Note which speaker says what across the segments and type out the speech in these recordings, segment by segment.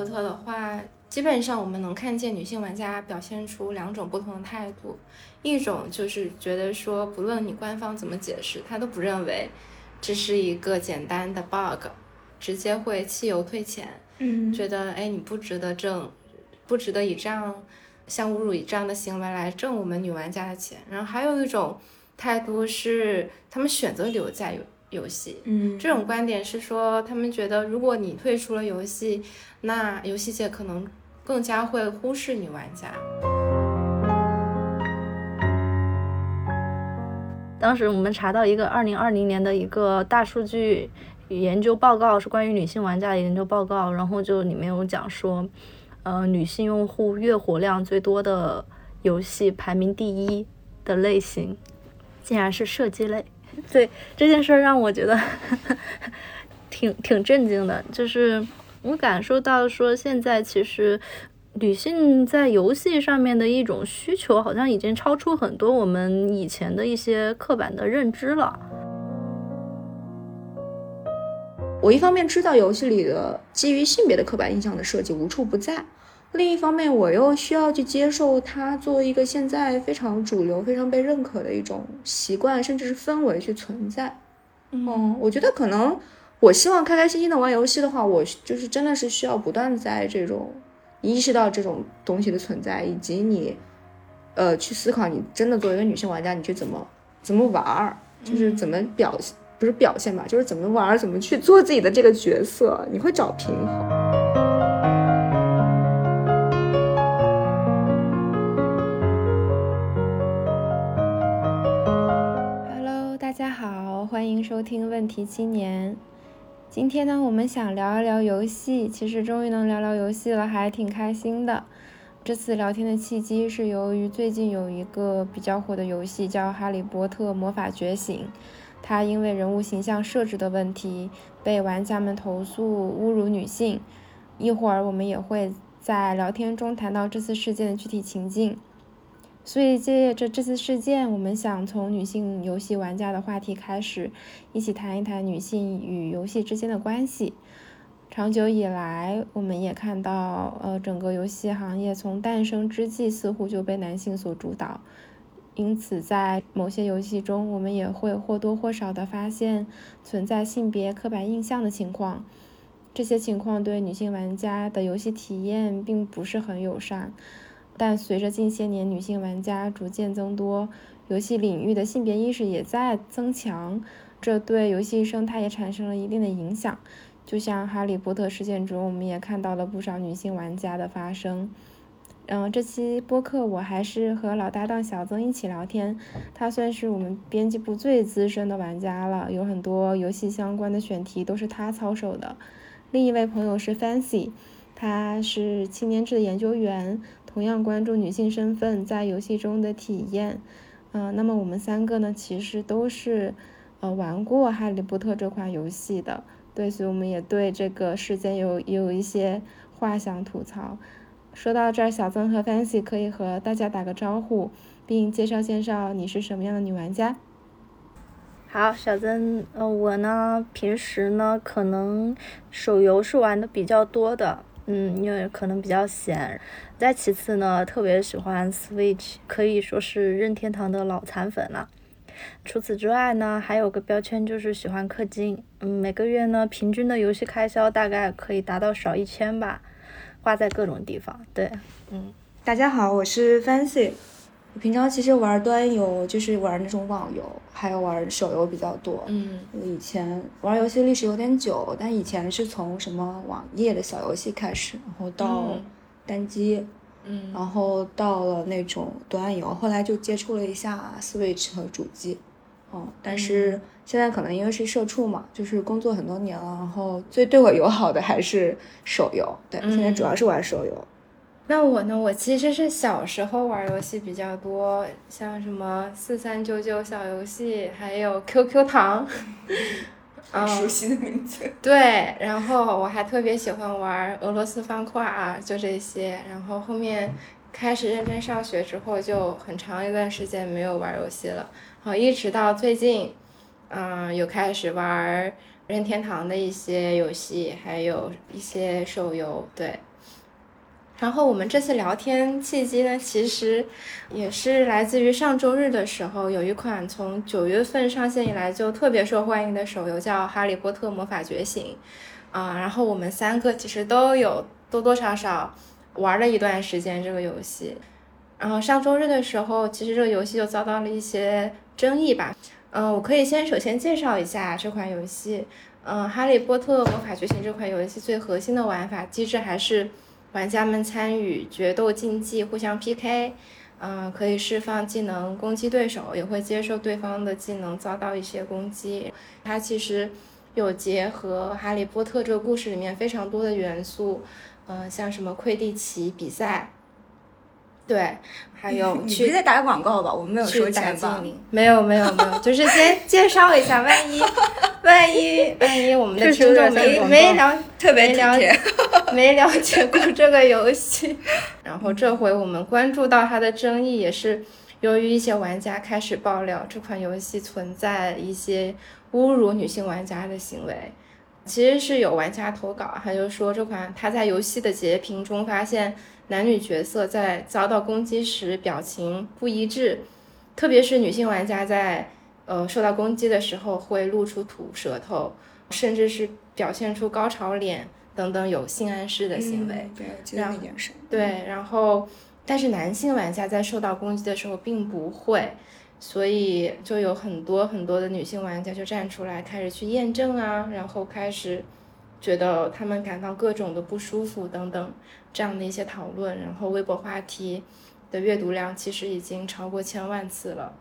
Speaker 1: 波特》的话，基本上我们能看见女性玩家表现出两种不同的态度，一种就是觉得说，不论你官方怎么解释，他都不认为这是一个简单的 bug，直接会弃游退钱，
Speaker 2: 嗯，
Speaker 1: 觉得哎你不值得挣，不值得以这样像侮辱以这样的行为来挣我们女玩家的钱。然后还有一种态度是，他们选择留在游游戏，
Speaker 2: 嗯，
Speaker 1: 这种观点是说，他们觉得如果你退出了游戏，那游戏界可能更加会忽视女玩家。
Speaker 3: 当时我们查到一个二零二零年的一个大数据研究报告，是关于女性玩家的研究报告，然后就里面有讲说，呃，女性用户月活量最多的游戏排名第一的类型，竟然是射击类。对这件事儿让我觉得 挺挺震惊的，就是我感受到说现在其实女性在游戏上面的一种需求，好像已经超出很多我们以前的一些刻板的认知了。
Speaker 2: 我一方面知道游戏里的基于性别的刻板印象的设计无处不在，另一方面我又需要去接受它作为一个现在非常主流、非常被认可的一种习惯，甚至是氛围去存在。嗯，我觉得可能我希望开开心心的玩游戏的话，我就是真的是需要不断在这种意识到这种东西的存在，以及你呃去思考你真的作为一个女性玩家，你去怎么怎么玩儿，就是怎么表现。不是表现吧，就是怎么玩，怎么去做自己的这个角色，你会找平衡。
Speaker 1: 欢迎收听问题青年。今天呢，我们想聊一聊游戏，其实终于能聊聊游戏了，还挺开心的。这次聊天的契机是由于最近有一个比较火的游戏叫《哈利波特魔法觉醒》。它因为人物形象设置的问题，被玩家们投诉侮辱女性。一会儿我们也会在聊天中谈到这次事件的具体情境。所以借着这次事件，我们想从女性游戏玩家的话题开始，一起谈一谈女性与游戏之间的关系。长久以来，我们也看到，呃，整个游戏行业从诞生之际似乎就被男性所主导。因此，在某些游戏中，我们也会或多或少地发现存在性别刻板印象的情况。这些情况对女性玩家的游戏体验并不是很友善。但随着近些年女性玩家逐渐增多，游戏领域的性别意识也在增强，这对游戏生态也产生了一定的影响。就像《哈利波特》事件中，我们也看到了不少女性玩家的发声。嗯，这期播客我还是和老搭档小曾一起聊天，他算是我们编辑部最资深的玩家了，有很多游戏相关的选题都是他操守的。另一位朋友是 Fancy，他是青年志的研究员，同样关注女性身份在游戏中的体验。嗯、呃，那么我们三个呢，其实都是呃玩过《哈利波特》这款游戏的，对，所以我们也对这个事件有有一些话想吐槽。说到这儿，小曾和 Fancy 可以和大家打个招呼，并介绍介绍你是什么样的女玩家。
Speaker 3: 好，小曾，呃，我呢，平时呢，可能手游是玩的比较多的，嗯，因为可能比较闲。再其次呢，特别喜欢 Switch，可以说是任天堂的老残粉了。除此之外呢，还有个标签就是喜欢氪金，嗯，每个月呢，平均的游戏开销大概可以达到少一千吧。花在各种地方，对，嗯，
Speaker 2: 大家好，我是 Fancy。我平常其实玩端游，就是玩那种网游，还有玩手游比较多。
Speaker 1: 嗯，
Speaker 2: 我以前玩游戏历史有点久，但以前是从什么网页的小游戏开始，然后到单机，
Speaker 1: 嗯，
Speaker 2: 然后到了那种端游，后来就接触了一下 Switch 和主机。嗯，但是现在可能因为是社畜嘛，就是工作很多年了，然后最对我友好的还是手游。对，现在主要是玩手游。
Speaker 1: 那我呢？我其实是小时候玩游戏比较多，像什么四三九九小游戏，还有 QQ 糖，
Speaker 2: 啊熟悉的名字。
Speaker 1: 对，然后我还特别喜欢玩俄罗斯方块啊，就这些。然后后面开始认真上学之后，就很长一段时间没有玩游戏了。然后，一直到最近，嗯、呃，有开始玩任天堂的一些游戏，还有一些手游。对，然后我们这次聊天契机呢，其实也是来自于上周日的时候，有一款从九月份上线以来就特别受欢迎的手游叫《哈利波特魔法觉醒》啊。然后我们三个其实都有多多少少玩了一段时间这个游戏。然后上周日的时候，其实这个游戏就遭到了一些争议吧。嗯，我可以先首先介绍一下这款游戏。嗯，《哈利波特魔法觉醒》这款游戏最核心的玩法机制还是。玩家们参与决斗竞技，互相 PK，嗯，可以释放技能攻击对手，也会接受对方的技能遭到一些攻击。它其实有结合《哈利波特》这个故事里面非常多的元素，嗯，像什么魁地奇比赛，对，还有
Speaker 2: 你别再打广告吧，我们没有收钱吧？
Speaker 1: 没有没有没有，就是先介绍一下，万一。万一万一我们的听众没没了
Speaker 2: 特别
Speaker 1: 了解 没了解过这个游戏，然后这回我们关注到它的争议，也是由于一些玩家开始爆料这款游戏存在一些侮辱女性玩家的行为。其实是有玩家投稿，他就说这款他在游戏的截屏中发现男女角色在遭到攻击时表情不一致，特别是女性玩家在。呃，受到攻击的时候会露出吐舌头，甚至是表现出高潮脸等等有性暗示的行为。
Speaker 2: 对，这样的眼神。
Speaker 1: 对，然后，但是男性玩家在受到攻击的时候并不会，所以就有很多很多的女性玩家就站出来开始去验证啊，然后开始觉得他们感到各种的不舒服等等这样的一些讨论，然后微博话题的阅读量其实已经超过千万次了。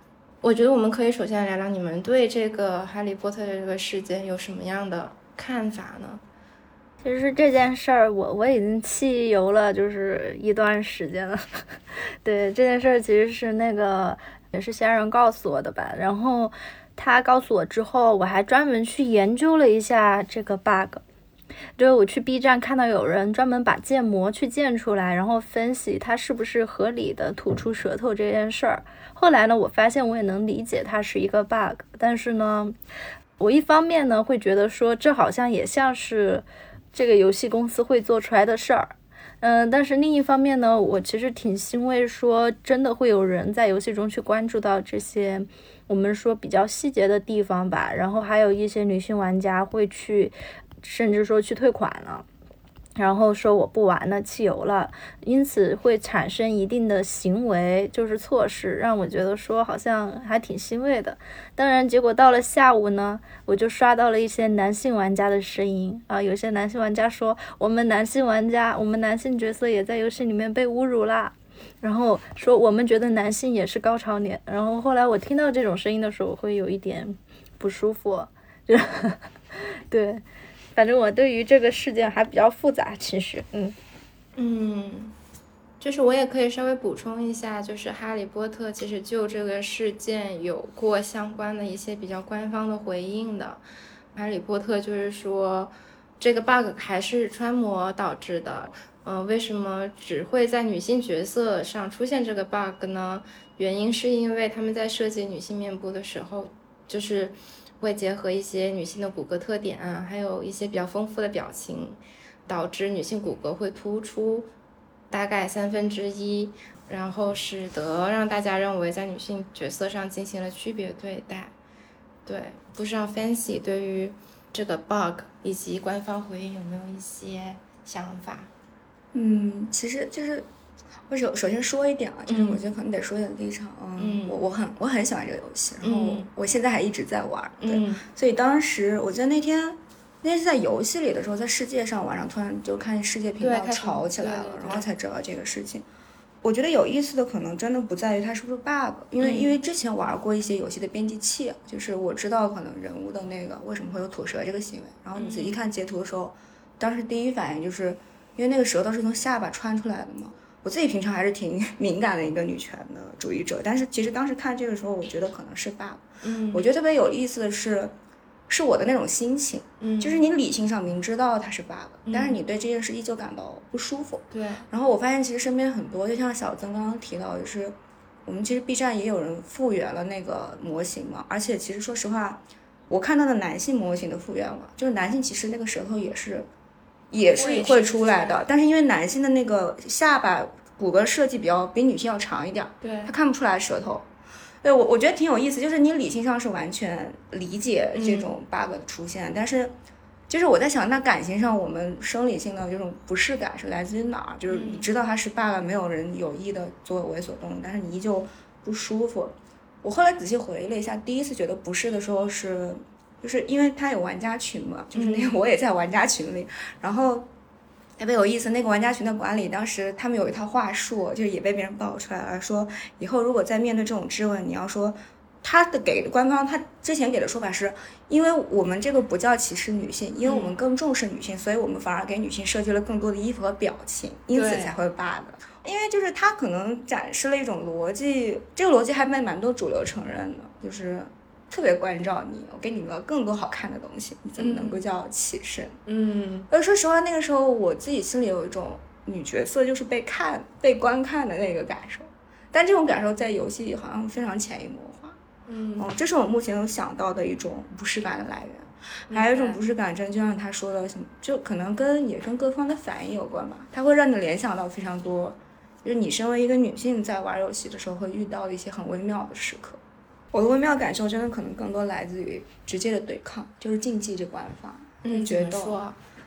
Speaker 1: 我觉得我们可以首先聊聊你们对这个《哈利波特》的这个事件有什么样的看法呢？
Speaker 3: 其实这件事儿，我我已经汽油了，就是一段时间了。对这件事儿，其实是那个也是仙人告诉我的吧。然后他告诉我之后，我还专门去研究了一下这个 bug。就是我去 B 站看到有人专门把建模去建出来，然后分析它是不是合理的吐出舌头这件事儿。后来呢，我发现我也能理解它是一个 bug，但是呢，我一方面呢会觉得说这好像也像是这个游戏公司会做出来的事儿，嗯，但是另一方面呢，我其实挺欣慰说真的会有人在游戏中去关注到这些我们说比较细节的地方吧，然后还有一些女性玩家会去。甚至说去退款了，然后说我不玩了，弃游了，因此会产生一定的行为，就是措施，让我觉得说好像还挺欣慰的。当然，结果到了下午呢，我就刷到了一些男性玩家的声音啊，有些男性玩家说我们男性玩家，我们男性角色也在游戏里面被侮辱啦，然后说我们觉得男性也是高潮脸。然后后来我听到这种声音的时候，我会有一点不舒服，就 对。反正我对于这个事件还比较复杂，其实，嗯
Speaker 1: 嗯，就是我也可以稍微补充一下，就是《哈利波特》其实就这个事件有过相关的一些比较官方的回应的，《哈利波特》就是说这个 bug 还是穿模导致的，嗯，为什么只会在女性角色上出现这个 bug 呢？原因是因为他们在设计女性面部的时候，就是。会结合一些女性的骨骼特点啊，还有一些比较丰富的表情，导致女性骨骼会突出大概三分之一，然后使得让大家认为在女性角色上进行了区别对待。对，不知道 Fancy 对于这个 bug 以及官方回应有没有一些想法？
Speaker 2: 嗯，其实就是。我首首先说一点啊，就是我觉得可能得说点立场。嗯，我我很我很喜欢这个游戏，然后我现在还一直在玩。对，所以当时我记得那天那天是在游戏里的时候，在世界上晚上突然就看世界频道吵起来了，然后才知道这个事情。我觉得有意思的可能真的不在于它是不是 bug，因为因为之前玩过一些游戏的编辑器，就是我知道可能人物的那个为什么会有吐舌这个行为，然后你仔细看截图的时候，当时第一反应就是因为那个舌头是从下巴穿出来的嘛。我自己平常还是挺 敏感的一个女权的主义者，但是其实当时看这个时候，我觉得可能是。
Speaker 1: 嗯，
Speaker 2: 我觉得特别有意思的是，是我的那种心情，嗯，就是你理性上明知道它是 bug，但是你对这件事依旧感到不舒服。
Speaker 1: 对。
Speaker 2: 然后我发现其实身边很多，就像小曾刚刚提到，就是我们其实 B 站也有人复原了那个模型嘛，而且其实说实话，我看到的男性模型的复原了，就是男性其实那个舌头也是。也是会出来的，但是因为男性的那个下巴骨骼设计比较比女性要长一点，
Speaker 1: 对
Speaker 2: 他看不出来舌头。对我我觉得挺有意思，就是你理性上是完全理解这种 bug 的出现，但是就是我在想，那感情上我们生理性的这种不适感是来自于哪儿？就是你知道它是 bug，没有人有意的做猥琐动作，但是你依旧不舒服。我后来仔细回忆了一下，第一次觉得不适的时候是，就是因为他有玩家群嘛，就是那个 我也在玩家群里，然后特别有意思。那个玩家群的管理当时他们有一套话术，就是也被别人爆出来了，说以后如果再面对这种质问，你要说他的给官方他之前给的说法是，因为我们这个不叫歧视女性，因为我们更重视女性，所以我们反而给女性设计了更多的衣服和表情，因此才会 bug。因为就是他可能展示了一种逻辑，这个逻辑还被蛮多主流承认的，就是特别关照你，我给你了更多好看的东西，你怎么能够叫起身？
Speaker 1: 嗯
Speaker 2: 呃，说实话，那个时候我自己心里有一种女角色就是被看、被观看的那个感受，但这种感受在游戏里好像非常潜移默化。
Speaker 1: 嗯
Speaker 2: 哦，这是我目前能想到的一种不适感的来源。还有一种不适感，真就像他说的什么，就可能跟也跟各方的反应有关吧。它会让你联想到非常多，就是你身为一个女性在玩游戏的时候会遇到的一些很微妙的时刻。我的微妙感受真的可能更多来自于直接的对抗，就是竞技这个玩法，
Speaker 1: 嗯，
Speaker 2: 决斗。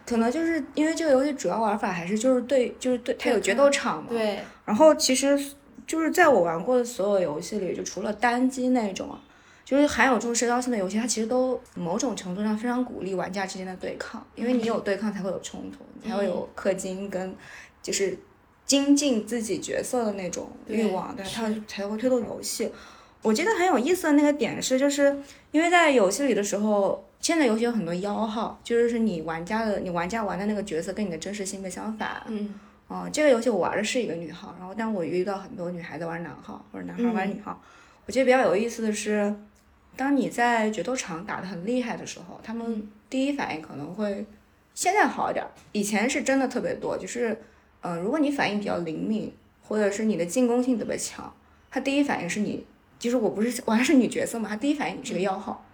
Speaker 2: 可能就是因为这个游戏主要玩法还是就是对，就是对它有决斗场嘛。。
Speaker 1: 对，
Speaker 2: 然后其实就是在我玩过的所有游戏里，就除了单机那种啊，就是含有这种社交性的游戏，它其实都某种程度上非常鼓励玩家之间的对抗，因为你有对抗才会有冲突，你才会有氪金跟就是精进自己角色的那种欲望，对，它才会推动游戏。我记得很有意思的那个点是，就是因为在游戏里的时候，现在游戏有很多妖号，就是是你玩家的你玩家玩的那个角色跟你的真实性别相反。
Speaker 1: 嗯
Speaker 2: 哦，这个游戏我玩的是一个女号，然后但我遇到很多女孩子玩男号或者男孩玩女号。我觉得比较有意思的是，当你在决斗场打得很厉害的时候，他们第一反应可能会现在好一点儿，以前是真的特别多，就是呃，如果你反应比较灵敏，或者是你的进攻性特别强，他第一反应是你，就是我不是我还是女角色嘛，他第一反应你是个妖号。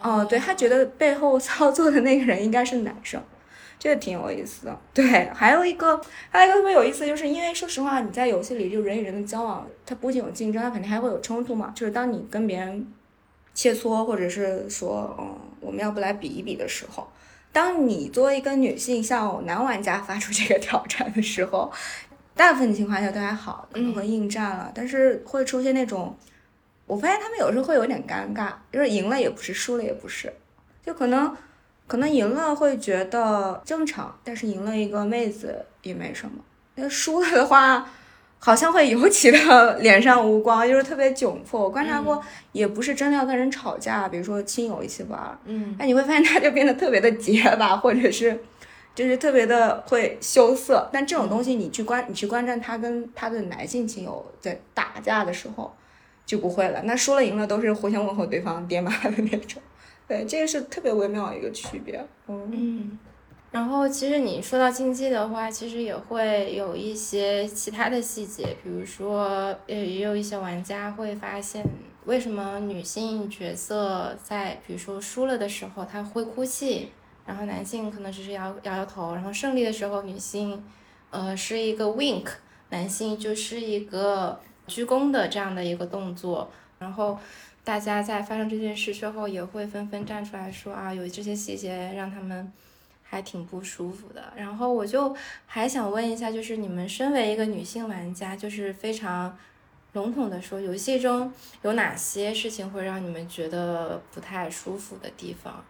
Speaker 2: 哦，对他觉得背后操作的那个人应该是男生，这个挺有意思的。对，还有一个，还有一个特别有意思，就是因为说实话，你在游戏里就人与人的交往，它不仅有竞争，它肯定还会有冲突嘛。就是当你跟别人切磋，或者是说，嗯，我们要不来比一比的时候，当你作为一个女性向男玩家发出这个挑战的时候，大部分情况下都还好，可能会应战了，但是会出现那种。我发现他们有时候会有点尴尬，就是赢了也不是，输了也不是，就可能可能赢了会觉得正常，但是赢了一个妹子也没什么。那输了的话，好像会尤其的脸上无光，就是特别窘迫。我观察过，也不是真的要跟人吵架，比如说亲友一起玩，
Speaker 1: 嗯
Speaker 2: 那，你会发现他就变得特别的结巴，或者是就是特别的会羞涩。但这种东西，你去观你去观战他跟他的男性亲友在打架的时候。就不会了，那输了赢了都是互相问候对方爹妈的那种，对，这个是特别微妙的一个区别。嗯
Speaker 1: 嗯。然后，其实你说到竞技的话，其实也会有一些其他的细节，比如说，也，也有一些玩家会发现，为什么女性角色在比如说输了的时候，她会哭泣，然后男性可能只是摇摇摇头，然后胜利的时候，女性，呃，是一个 wink，男性就是一个。鞠躬的这样的一个动作，然后大家在发生这件事之后，也会纷纷站出来说啊，有这些细节让他们还挺不舒服的。然后我就还想问一下，就是你们身为一个女性玩家，就是非常笼统的说，游戏中有哪些事情会让你们觉得不太舒服的地方？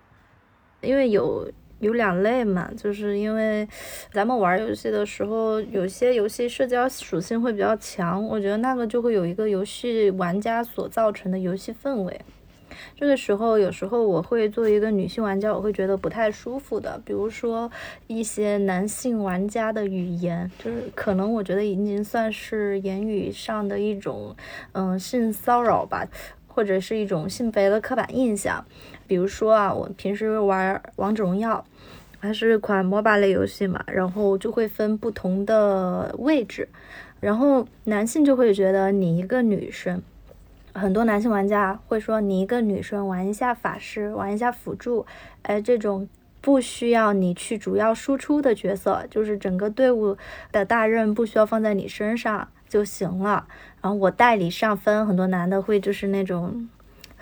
Speaker 3: 因为有。有两类嘛，就是因为咱们玩游戏的时候，有些游戏社交属性会比较强，我觉得那个就会有一个游戏玩家所造成的游戏氛围。这个时候，有时候我会作为一个女性玩家，我会觉得不太舒服的，比如说一些男性玩家的语言，就是可能我觉得已经算是言语上的一种嗯性骚扰吧，或者是一种性别的刻板印象。比如说啊，我平时玩王者荣耀。它是款 MOBA 类游戏嘛，然后就会分不同的位置，然后男性就会觉得你一个女生，很多男性玩家会说你一个女生玩一下法师，玩一下辅助，哎，这种不需要你去主要输出的角色，就是整个队伍的大任不需要放在你身上就行了。然后我代理上分，很多男的会就是那种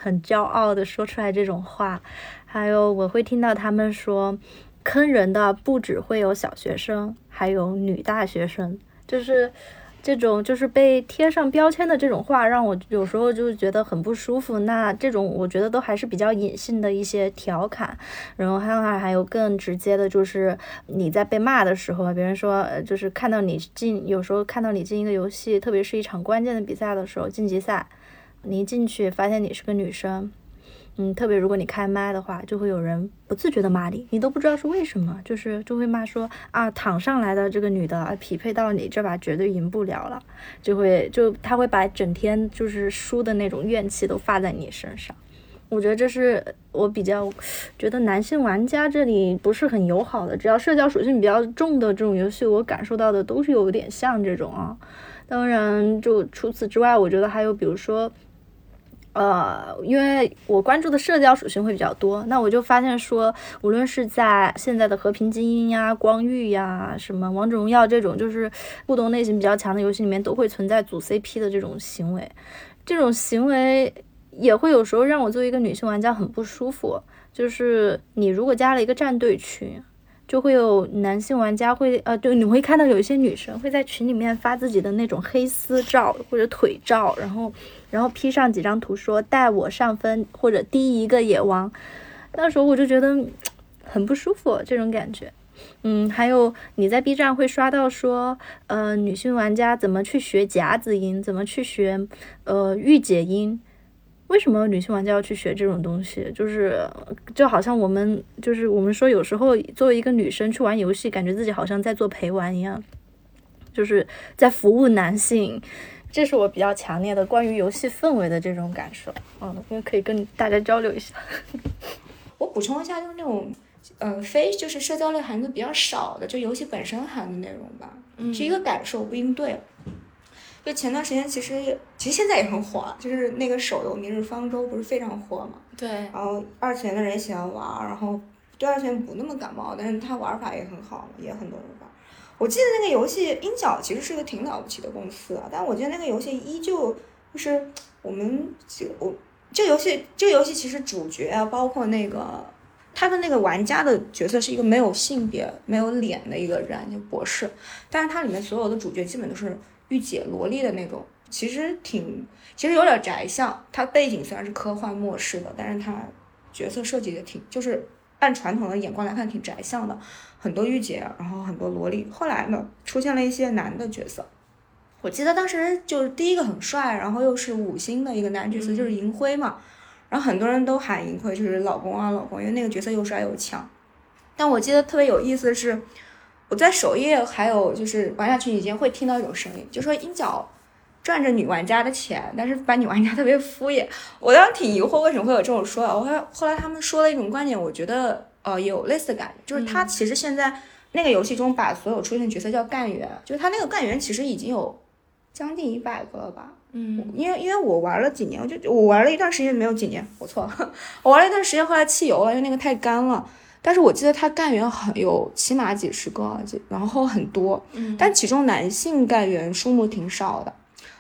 Speaker 3: 很骄傲的说出来这种话。还有我会听到他们说，坑人的不只会有小学生，还有女大学生，就是。这种就是被贴上标签的这种话，让我有时候就觉得很不舒服。那这种我觉得都还是比较隐性的一些调侃，然后还有还有更直接的，就是你在被骂的时候，别人说就是看到你进，有时候看到你进一个游戏，特别是一场关键的比赛的时候，晋级赛，你一进去发现你是个女生。嗯，特别如果你开麦的话，就会有人不自觉的骂你，你都不知道是为什么，就是就会骂说啊，躺上来的这个女的啊，匹配到你这把绝对赢不了了，就会就他会把整天就是输的那种怨气都发在你身上。我觉得这是我比较觉得男性玩家这里不是很友好的，只要社交属性比较重的这种游戏，我感受到的都是有点像这种啊。当然，就除此之外，我觉得还有比如说。呃，因为我关注的社交属性会比较多，那我就发现说，无论是在现在的和平精英呀、光遇呀、什么王者荣耀这种，就是互动类型比较强的游戏里面，都会存在组 CP 的这种行为。这种行为也会有时候让我作为一个女性玩家很不舒服。就是你如果加了一个战队群。就会有男性玩家会呃，就你会看到有一些女生会在群里面发自己的那种黑丝照或者腿照，然后然后 P 上几张图说带我上分或者第一个野王，那时候我就觉得很不舒服这种感觉。嗯，还有你在 B 站会刷到说，呃，女性玩家怎么去学夹子音，怎么去学呃御姐音。为什么女性玩家要去学这种东西？就是就好像我们就是我们说，有时候作为一个女生去玩游戏，感觉自己好像在做陪玩一样，就是在服务男性。这是我比较强烈的关于游戏氛围的这种感受。嗯，因为可以跟大家交流一下。
Speaker 2: 我补充一下，就是那种呃非就是社交类含的比较少的，就游戏本身含的内容吧，是一个感受，不一定对。就前段时间，其实其实现在也很火，就是那个手游《明日方舟》不是非常火嘛？
Speaker 1: 对。
Speaker 2: 然后二次元的人喜欢玩，然后对二次元不那么感冒，但是它玩法也很好，也很多人玩。我记得那个游戏鹰角其实是个挺了不起的公司啊，但我觉得那个游戏依旧就是我们就我这个游戏这个游戏其实主角啊，包括那个他的那个玩家的角色是一个没有性别、没有脸的一个人，就博士，但是它里面所有的主角基本都是。御姐萝莉的那种，其实挺，其实有点宅相。它背景虽然是科幻末世的，但是它角色设计的挺，就是按传统的眼光来看挺宅相的。很多御姐，然后很多萝莉。后来呢，出现了一些男的角色。我记得当时就是第一个很帅，然后又是五星的一个男角色，就是银辉嘛。然后很多人都喊银辉就是老公啊老公，因为那个角色又帅又强。但我记得特别有意思的是。我在首页还有就是玩家群里间会听到一种声音，就说鹰角赚着女玩家的钱，但是把女玩家特别敷衍。我当时挺疑惑为什么会有这种说法。我后后来他们说了一种观点，我觉得呃有类似的感觉，就是他其实现在那个游戏中把所有出现的角色叫干员，就是他那个干员其实已经有将近一百个了吧？
Speaker 1: 嗯，
Speaker 2: 因为因为我玩了几年，我就我玩了一段时间没有几年，我错了，我玩了一段时间后来弃游了，因为那个太干了。但是我记得他干员很有起码几十个，然后很多，但其中男性干员数目挺少的。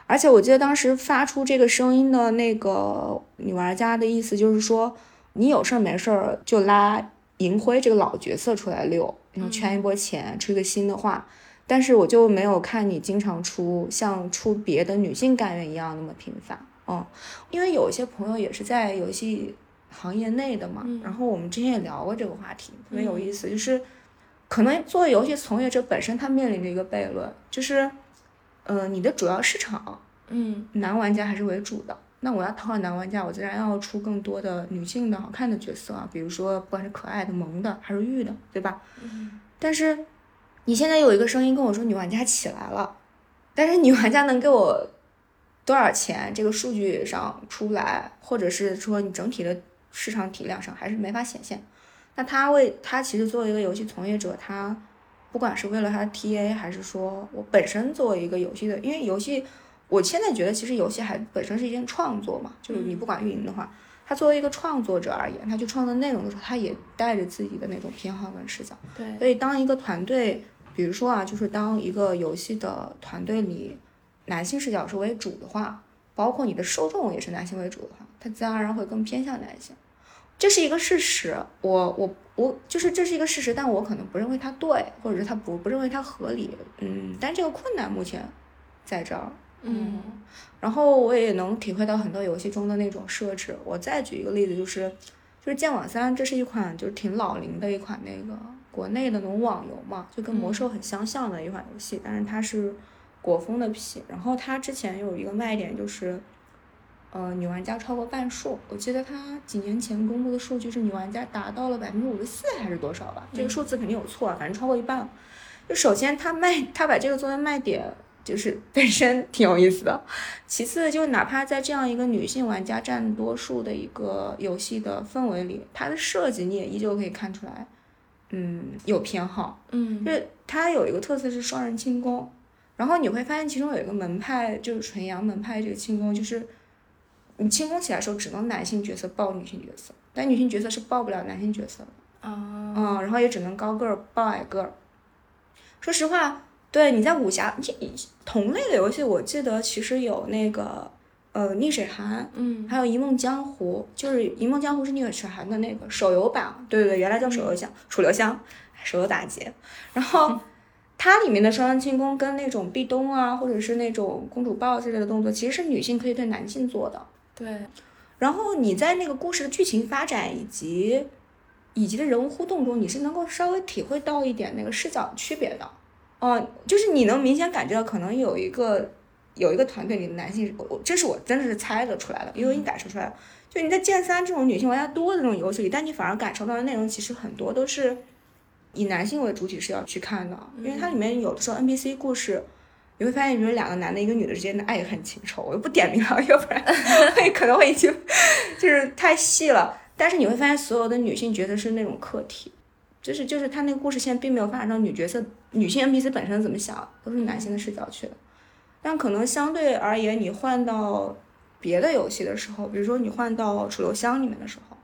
Speaker 2: 而且我记得当时发出这个声音的那个女玩家的意思就是说，你有事儿没事儿就拉银辉这个老角色出来溜，然后圈一波钱，出一个新的话。但是我就没有看你经常出像出别的女性干员一样那么频繁，嗯，因为有一些朋友也是在游戏。行业内的嘛，然后我们之前也聊过这个话题，特别有意思。就是，可能作为游戏从业者本身，他面临着一个悖论，就是，呃，你的主要市场，
Speaker 1: 嗯，
Speaker 2: 男玩家还是为主的。那我要讨好男玩家，我自然要出更多的女性的好看的角色啊，比如说不管是可爱的、萌的还是玉的，对吧？
Speaker 1: 嗯。
Speaker 2: 但是，你现在有一个声音跟我说女玩家起来了，但是女玩家能给我多少钱？这个数据上出来，或者是说你整体的。市场体量上还是没法显现。那他为他其实作为一个游戏从业者，他不管是为了他的 TA，还是说我本身作为一个游戏的，因为游戏我现在觉得其实游戏还本身是一件创作嘛，就是你不管运营的话，他作为一个创作者而言，他去创作内容的时候，他也带着自己的那种偏好跟视角。
Speaker 1: 对，
Speaker 2: 所以当一个团队，比如说啊，就是当一个游戏的团队里男性视角是为主的话，包括你的受众也是男性为主的话，他自然而然会更偏向男性。这是一个事实，我我我就是这是一个事实，但我可能不认为它对，或者是他不不认为它合理，嗯，但这个困难目前在这儿，
Speaker 1: 嗯
Speaker 2: 然后我也能体会到很多游戏中的那种设置。我再举一个例子，就是就是剑网三，这是一款就是挺老龄的一款那个国内的那种网游嘛，就跟魔兽很相像的一款游戏，但是它是国风的皮。然后它之前有一个卖点就是。呃，女玩家超过半数，我记得它几年前公布的数据是女玩家达到了百分之五十四还是多少吧？这个数字肯定有错，反正超过一半。就首先它卖，它把这个作为卖点，就是 本身挺有意思的。其次，就哪怕在这样一个女性玩家占多数的一个游戏的氛围里，它的设计你也依旧可以看出来，嗯，有偏好。
Speaker 1: 嗯
Speaker 2: 就是它有一个特色是双人轻功，然后你会发现其中有一个门派就是纯阳门派这个轻功，就是你轻功起来的时候只能男性角色抱女性角色，但女性角色是抱不了男性角色的。
Speaker 1: 啊
Speaker 2: 嗯，然后也只能高个儿抱矮个儿。说实话，对你在武侠同类的游戏，我记得其实有那个呃逆水寒，
Speaker 1: 嗯
Speaker 2: 还有一梦江湖，就是一梦江湖是逆水寒的那个手游版，对对对，原来叫手游香，楚留香，手游打劫。然后 它里面的双人轻功跟那种壁咚啊，或者是那种公主抱之类的动作，其实是女性可以对男性做的。
Speaker 1: 对，
Speaker 2: 然后你在那个故事的剧情发展以及以及的人物互动中，你是能够稍微体会到一点那个视角区别的。嗯、就是你能明显感觉到，可能有一个有一个团队里的男性，我我这是我真的是猜得出来的，因为你感受出来了。就你在剑三这种女性玩家多的这种游戏里，但你反而感受到的内容其实很多都是以男性为主体是要去看的，因为它里面有的时候 NPC 故事。你会发现，比如两个男的，一个女的之间的爱恨情仇，我就不点名了，要不然 会可能会已经 就是太细了。但是你会发现，所有的女性角色是那种客体，就是就是他那个故事线并没有发展到女角色、女性 NPC 本身怎么想，都是男性的视角去的。但可能相对而言，你换到别的游戏的时候，比如说你换到楚留香里面的时候，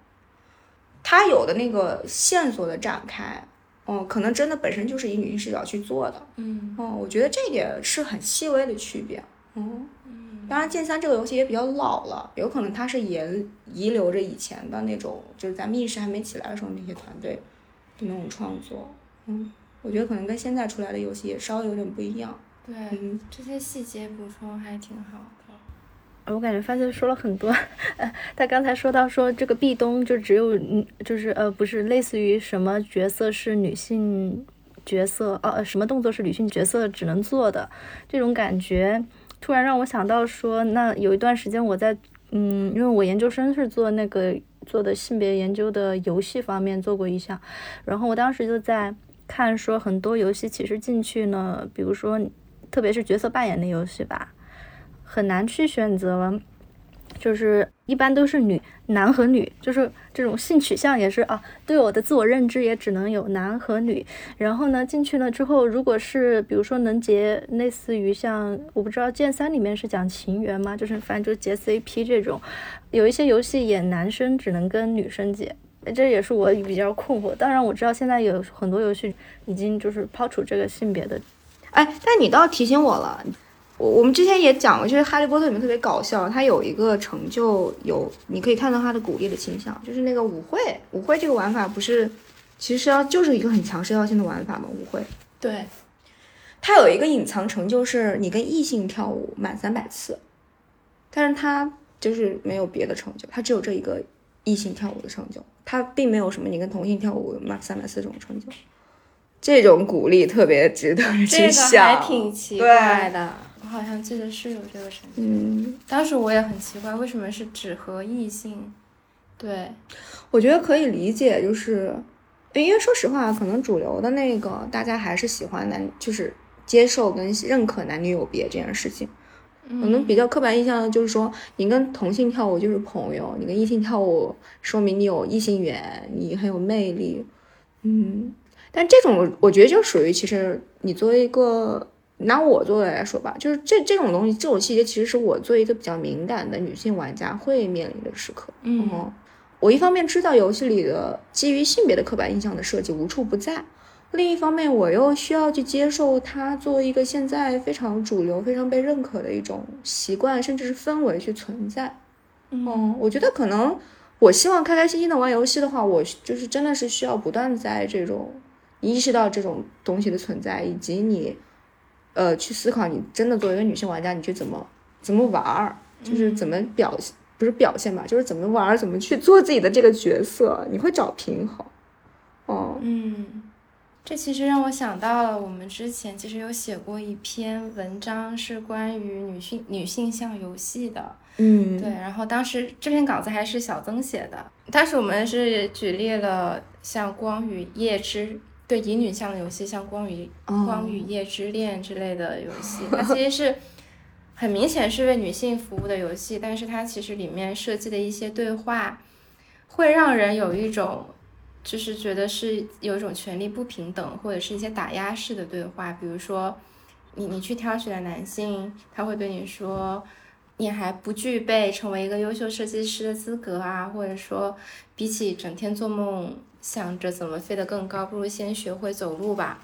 Speaker 2: 他有的那个线索的展开，嗯，可能真的本身就是以女性视角去做的。
Speaker 1: 嗯
Speaker 2: 嗯，我觉得这一点是很细微的区别。嗯，当然，剑三这个游戏也比较老了，有可能它是沿遗留着以前的那种，就是咱们意识还没起来的时候那些团队的那种创作。嗯，我觉得可能跟现在出来的游戏也稍微有点不一样。
Speaker 1: 对，
Speaker 2: 嗯，
Speaker 1: 这些细节补充还挺好的。
Speaker 3: 我感觉发现说了很多，呃，他刚才说到说这个壁咚就只有嗯，就是呃，不是类似于什么角色是女性角色，呃，什么动作是女性角色只能做的这种感觉，突然让我想到说，那有一段时间我在嗯，因为我研究生是做那个做的性别研究的游戏方面做过一项，然后我当时就在看说很多游戏其实进去呢，比如说特别是角色扮演的游戏吧。很难去选择，就是一般都是女男和女，就是这种性取向也是啊，对我的自我认知也只能有男和女。然后呢，进去了之后，如果是比如说能结类似于像我不知道剑三里面是讲情缘吗？就是反正就是结 CP 这种，有一些游戏演男生只能跟女生结。这也是我比较困惑。当然，我知道现在有很多游戏已经就是抛除这个性别的。
Speaker 2: 哎，但你倒提醒我了。我我们之前也讲过，就是《哈利波特》里面特别搞笑，它有一个成就有，你可以看到它的鼓励的倾向，就是那个舞会，舞会这个玩法不是，其实要就是一个很强社交性的玩法嘛，舞会。
Speaker 1: 对，
Speaker 2: 它有一个隐藏成就是你跟异性跳舞满三百次，但是它就是没有别的成就，它只有这一个异性跳舞的成就，它并没有什么你跟同性跳舞满三百次这种成就。这种鼓励特别值得人
Speaker 1: 这个，还挺奇怪的。我好像记得是有这个事情，
Speaker 2: 嗯，
Speaker 1: 当时我也很奇怪，为什么是只和异性？对，
Speaker 2: 我觉得可以理解，就是因为说实话，可能主流的那个大家还是喜欢男，就是接受跟认可男女有别这件事情。可能比较刻板印象的就是说，你跟同性跳舞就是朋友，你跟异性跳舞说明你有异性缘，你很有魅力。嗯，但这种我觉得就属于其实你作为一个拿我做的来说吧，就是这这种东西，这种细节其实是我作为一个比较敏感的女性玩家会面临的时刻。
Speaker 1: 嗯，
Speaker 2: 我一方面知道游戏里的基于性别的刻板印象的设计无处不在，另一方面我又需要去接受它作为一个现在非常主流、非常被认可的一种习惯，甚至是氛围去存在。嗯，我觉得可能我希望开开心心的玩游戏的话，我就是真的是需要不断在这种意识到这种东西的存在，以及你。呃，去思考你真的作为一个女性玩家，你去怎么怎么玩儿，就是怎么表现，不是表现吧，就是怎么玩儿，怎么去做自己的这个角色，你会找平衡。哦，
Speaker 1: 嗯，这其实让我想到了，我们之前其实有写过一篇文章，是关于女性女性向游戏的。
Speaker 2: 嗯，
Speaker 1: 对，然后当时这篇稿子还是小曾写的，当时我们是举例了像《光与夜之》。对乙女向的游戏，像《光与光与夜之恋》之类的游戏，它其实是很明显是为女性服务的游戏，但是它其实里面设计的一些对话，会让人有一种就是觉得是有一种权力不平等，或者是一些打压式的对话。比如说，你你去挑选男性，他会对你说，你还不具备成为一个优秀设计师的资格啊，或者说，比起整天做梦。想着怎么飞得更高，不如先学会走路吧。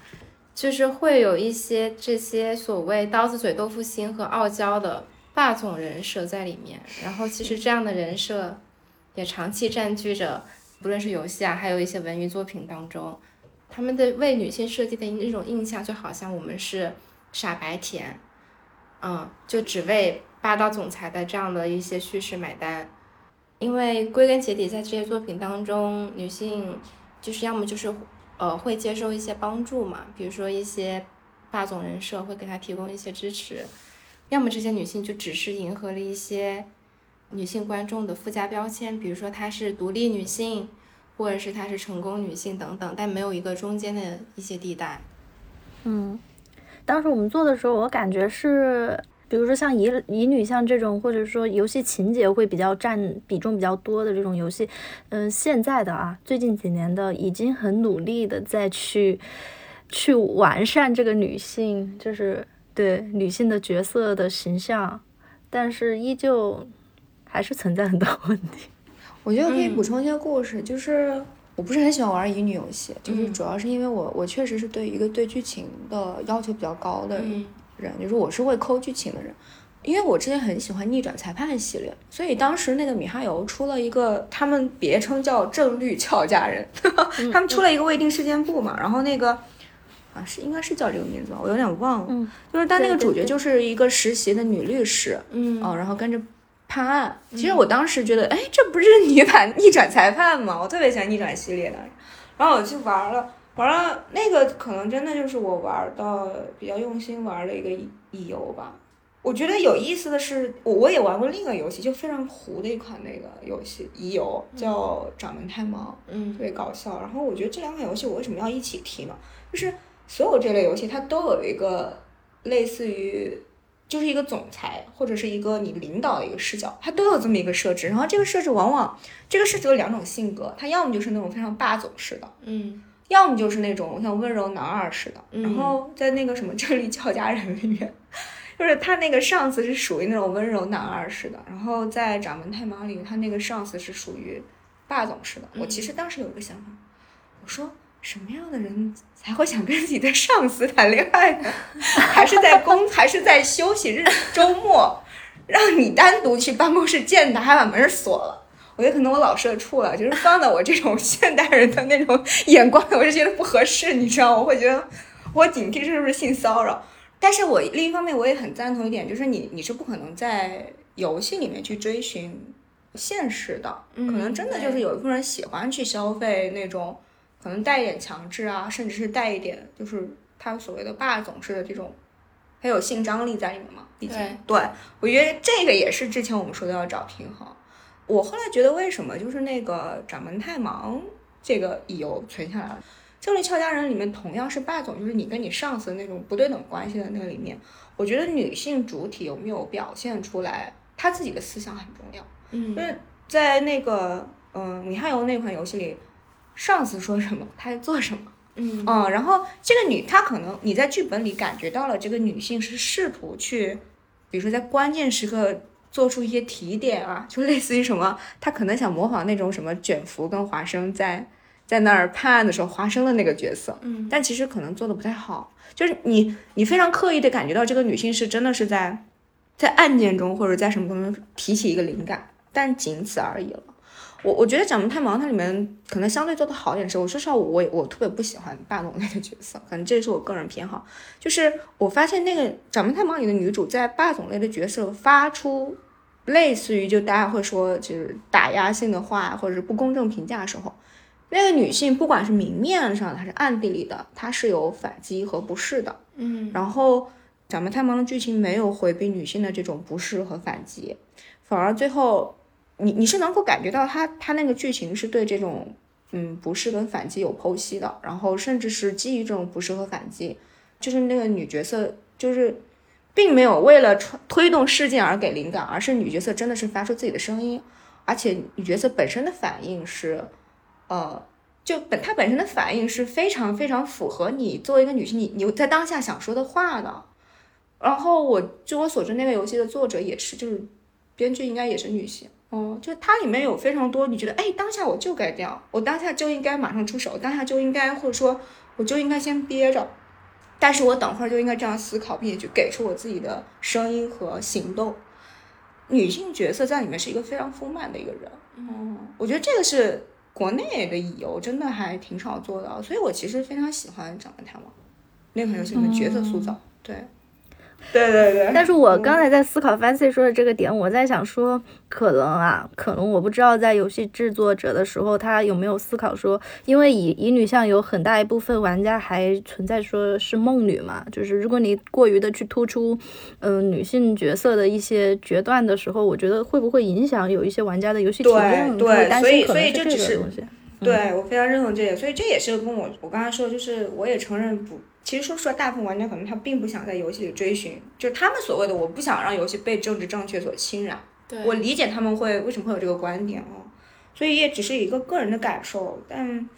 Speaker 1: 就是会有一些这些所谓刀子嘴豆腐心和傲娇的霸总人设在里面。然后其实这样的人设也长期占据着，不论是游戏啊，还有一些文娱作品当中，他们的为女性设计的那种印象，就好像我们是傻白甜，嗯，就只为霸道总裁的这样的一些叙事买单。因为归根结底，在这些作品当中，女性就是要么就是呃会接受一些帮助嘛，比如说一些霸总人设会给她提供一些支持，要么这些女性就只是迎合了一些女性观众的附加标签，比如说她是独立女性，或者是她是成功女性等等，但没有一个中间的一些地带。
Speaker 3: 嗯，当时我们做的时候，我感觉是。比如说像乙乙女像这种，或者说游戏情节会比较占比重比较多的这种游戏，嗯，现在的啊，最近几年的已经很努力的在去去完善这个女性，就是对女性的角色的形象，但是依旧还是存在很多问题。
Speaker 2: 我觉得可以补充一些故事，就是我不是很喜欢玩乙女游戏，就是主要是因为我我确实是对一个对剧情的要求比较高的。人就是我是会抠剧情的人，因为我之前很喜欢逆转裁判系列，所以当时那个米哈游出了一个，他们别称叫正律俏佳人，他们出了一个未定事件簿嘛，然后那个啊是应该是叫这个名字吧，我有点忘了，就是但那个主角就是一个实习的女律师，
Speaker 1: 嗯，
Speaker 2: 然后跟着判案。其实我当时觉得，哎，这不是 女版逆转裁判吗？我特别喜欢逆转系列的，然后我去玩了。完了，那个可能真的就是我玩到比较用心玩的一个乙游吧。我觉得有意思的是，我我也玩过另一个游戏，就非常糊的一款那个游戏乙游，叫《掌门太忙》，
Speaker 1: 嗯，
Speaker 2: 特别搞笑。然后我觉得这两款游戏我为什么要一起提呢？就是所有这类游戏它都有一个类似于，就是一个总裁或者是一个你领导的一个视角，它都有这么一个设置。然后这个设置往往这个设置有两种性格，它要么就是那种非常霸总式的，
Speaker 1: 嗯。
Speaker 2: 要么就是那种像温柔男二似的，然后在那个什么《正立俏佳人》里面，就是他那个上司是属于那种温柔男二似的，然后在《掌门太忙》里，他那个上司是属于霸总似的。我其实当时有一个想法，我说什么样的人才会想跟自己的上司谈恋爱呢？还是在公，还是在休息日、周末，让你单独去办公室见他，还把门锁了？我觉得可能我老社畜了，就是放到我这种现代人的那种眼光，我就觉得不合适，你知道？我会觉得我警惕是不是性骚扰。但是我另一方面我也很赞同一点，就是你你是不可能在游戏里面去追寻现实的，可能真的就是有一部分人喜欢去消费那种可能带一点强制啊，甚至是带一点就是他所谓的霸总式的这种，很有性张力在里面嘛。毕竟，对我觉得这个也是之前我们说的要找平衡。我后来觉得，为什么就是那个掌门太忙这个乙游存下来了？正立俏佳人里面同样是霸总，就是你跟你上司那种不对等关系的那个里面，我觉得女性主体有没有表现出来，她自己的思想很重要。
Speaker 1: 嗯，
Speaker 2: 因为在那个嗯米哈游那款游戏里，上司说什么，她做什么，
Speaker 1: 嗯
Speaker 2: 嗯，然后这个女她可能你在剧本里感觉到了这个女性是试图去，比如说在关键时刻做出一些提点啊，就类似于什么，他可能想模仿那种什么卷福跟华生在在那儿判案的时候华生的那个角色，
Speaker 1: 嗯
Speaker 2: 但其实可能做的不太好，就是你你非常刻意的感觉到这个女性是真的是在在案件中或者在什么东西提起一个灵感，但仅此而已了。我我觉得《掌门太忙》它里面可能相对做的好一点是，我说实话，我我我特别不喜欢霸总类的角色，可能这是我个人偏好。就是我发现那个《掌门太忙》里的女主在霸总类的角色发出类似于就大家会说就是打压性的话或者是不公正评价的时候，那个女性不管是明面上的还是暗地里的，她是有反击和不适的。
Speaker 1: 嗯
Speaker 2: 然后《掌门太忙》的剧情没有回避女性的这种不适和反击，反而最后你你是能够感觉到他他那个剧情是对这种嗯不适跟反击有剖析的，然后甚至是基于这种不适和反击，就是那个女角色就是并没有为了推动事件而给灵感，而是女角色真的是发出自己的声音，而且女角色本身的反应是呃。就本她本身的反应是非常非常符合你作为一个女性，你你在当下想说的话的。然后我据我所知，那个游戏的作者也是，就是编剧应该也是女性。哦，就它里面有非常多，你觉得哎，当下我就该这样，我当下就应该马上出手，当下就应该或者说我就应该先憋着，但是我等会儿就应该这样思考，并且去给出我自己的声音和行动。女性角色在里面是一个非常丰满的一个人，嗯，我觉得这个是国内的乙游真的还挺少做的，所以我其实非常喜欢《掌门探王》那款游戏里面角色塑造，对，对对对。
Speaker 3: 但是我刚才在思考 Fancy 说的这个点，我在想说，可能啊，可能我不知道在游戏制作者的时候，他有没有思考说，因为乙乙女向有很大一部分玩家还存在说是梦女嘛，就是如果你过于的去突出，嗯、女性角色的一些决断的时候，我觉得会不会影响有一些玩家的游戏体验？
Speaker 2: 对所以所以这只是。对我非常认同这点，所以这也是跟我我刚才说，就是我也承认不，其实说实话，大部分玩家可能他并不想在游戏里追寻，就是他们所谓的我不想让游戏被政治正确所侵染。
Speaker 1: 对
Speaker 2: 我理解他们会为什么会有这个观点哦，所以也只是一个个人的感受，但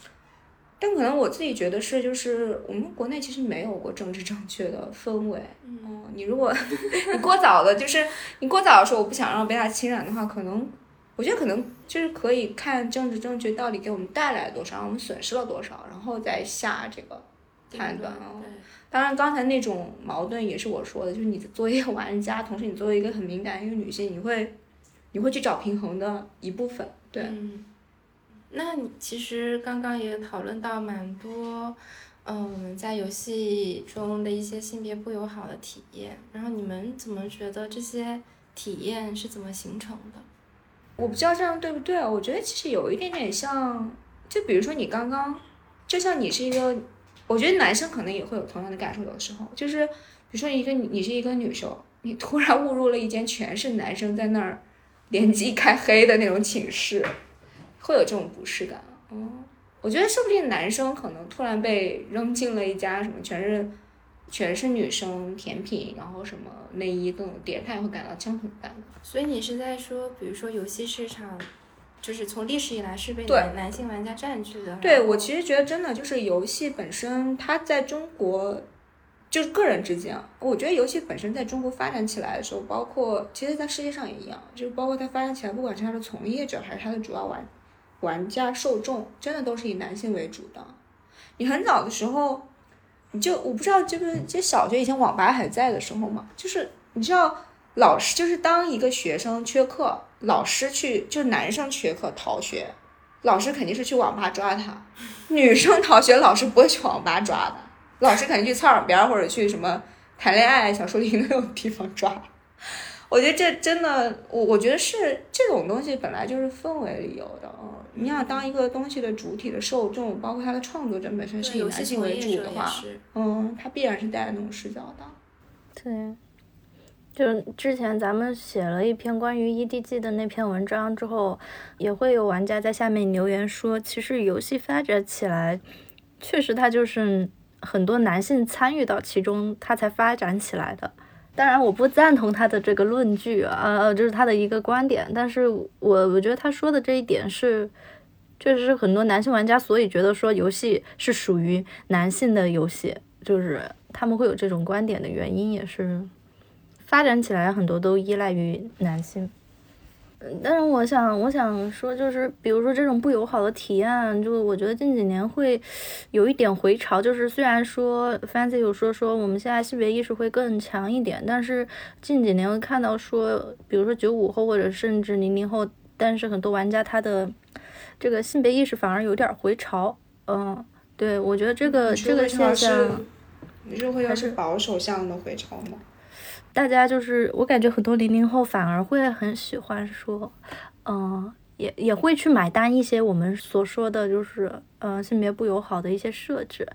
Speaker 2: 但可能我自己觉得是，就是我们国内其实没有过政治正确的氛围。嗯，你如果 你过早的，就是你过早的说我不想让被它侵染的话，可能我觉得可能就是可以看政治正确到底给我们带来了多少，让我们损失了多少，然后再下这个判断啊。
Speaker 1: 对
Speaker 2: 当然，刚才那种矛盾也是我说的，就是你作为一个玩家，同时你作为一个很敏感的一个女性，你会你会去找平衡的一部分。对，
Speaker 1: 嗯，那你其实刚刚也讨论到蛮多，嗯，在游戏中的一些性别不友好的体验，然后你们怎么觉得这些体验是怎么形成的？
Speaker 2: 我不知道这样对不对啊？我觉得其实有一点点像，就比如说你刚刚，就像你是一个，我觉得男生可能也会有同样的感受，有的时候就是，比如说一个你是一个女生，你突然误入了一间全是男生在那儿联机开黑的那种寝室，会有这种不适感。嗯，我觉得说不定男生可能突然被扔进了一家什么全是全是女生甜品，然后什么内衣各种店，他也会感到相同感。
Speaker 1: 所以你是在说，比如说游戏市场，就是从历史以来是被男男性玩家占据的。
Speaker 2: 对我其实觉得真的就是游戏本身，它在中国就是个人之间啊，我觉得游戏本身在中国发展起来的时候，包括其实在世界上也一样，就是包括它发展起来，不管是它的从业者还是它的主要玩玩家受众，真的都是以男性为主的。你很早的时候，你就我不知道这个，就小学以前网吧还在的时候嘛，就是你知道老师就是当一个学生缺课，老师去就男生缺课逃学，老师肯定是去网吧抓他；女生逃学，老师不会去网吧抓的，老师肯定去操场边或者去什么谈恋爱小树林那种地方抓。我觉得这真的，我我觉得是这种东西本来就是氛围里有的。嗯你想当一个东西的主体的受众，包括它的创作者本身是以男性为主的话，嗯，他必然是带来那种视角的。
Speaker 3: 对，就之前咱们写了一篇关于 EDG 的那篇文章之后，也会有玩家在下面留言说，其实游戏发展起来，确实它就是很多男性参与到其中，它才发展起来的。当然，我不赞同他的这个论据啊，呃，就是他的一个观点。但是我我觉得他说的这一点是确实是很多男性玩家，所以觉得说游戏是属于男性的游戏，就是他们会有这种观点的原因，也是发展起来很多都依赖于男性。嗯，但是我想，我想说，就是比如说这种不友好的体验，就我觉得近几年会有一点回潮。就是虽然说 Fancy 有说说我们现在性别意识会更强一点，但是近几年会看到说，比如说九五后或者甚至零零后，但是很多玩家他的这个性别意识反而有点回潮。嗯，对，我觉得这个这个现象，
Speaker 2: 你是会要是保守向的回潮吗？
Speaker 3: 大家就是我感觉很多零零后反而会很喜欢说，嗯，也也会去买单一些我们所说的就是呃性别不友好的一些设置，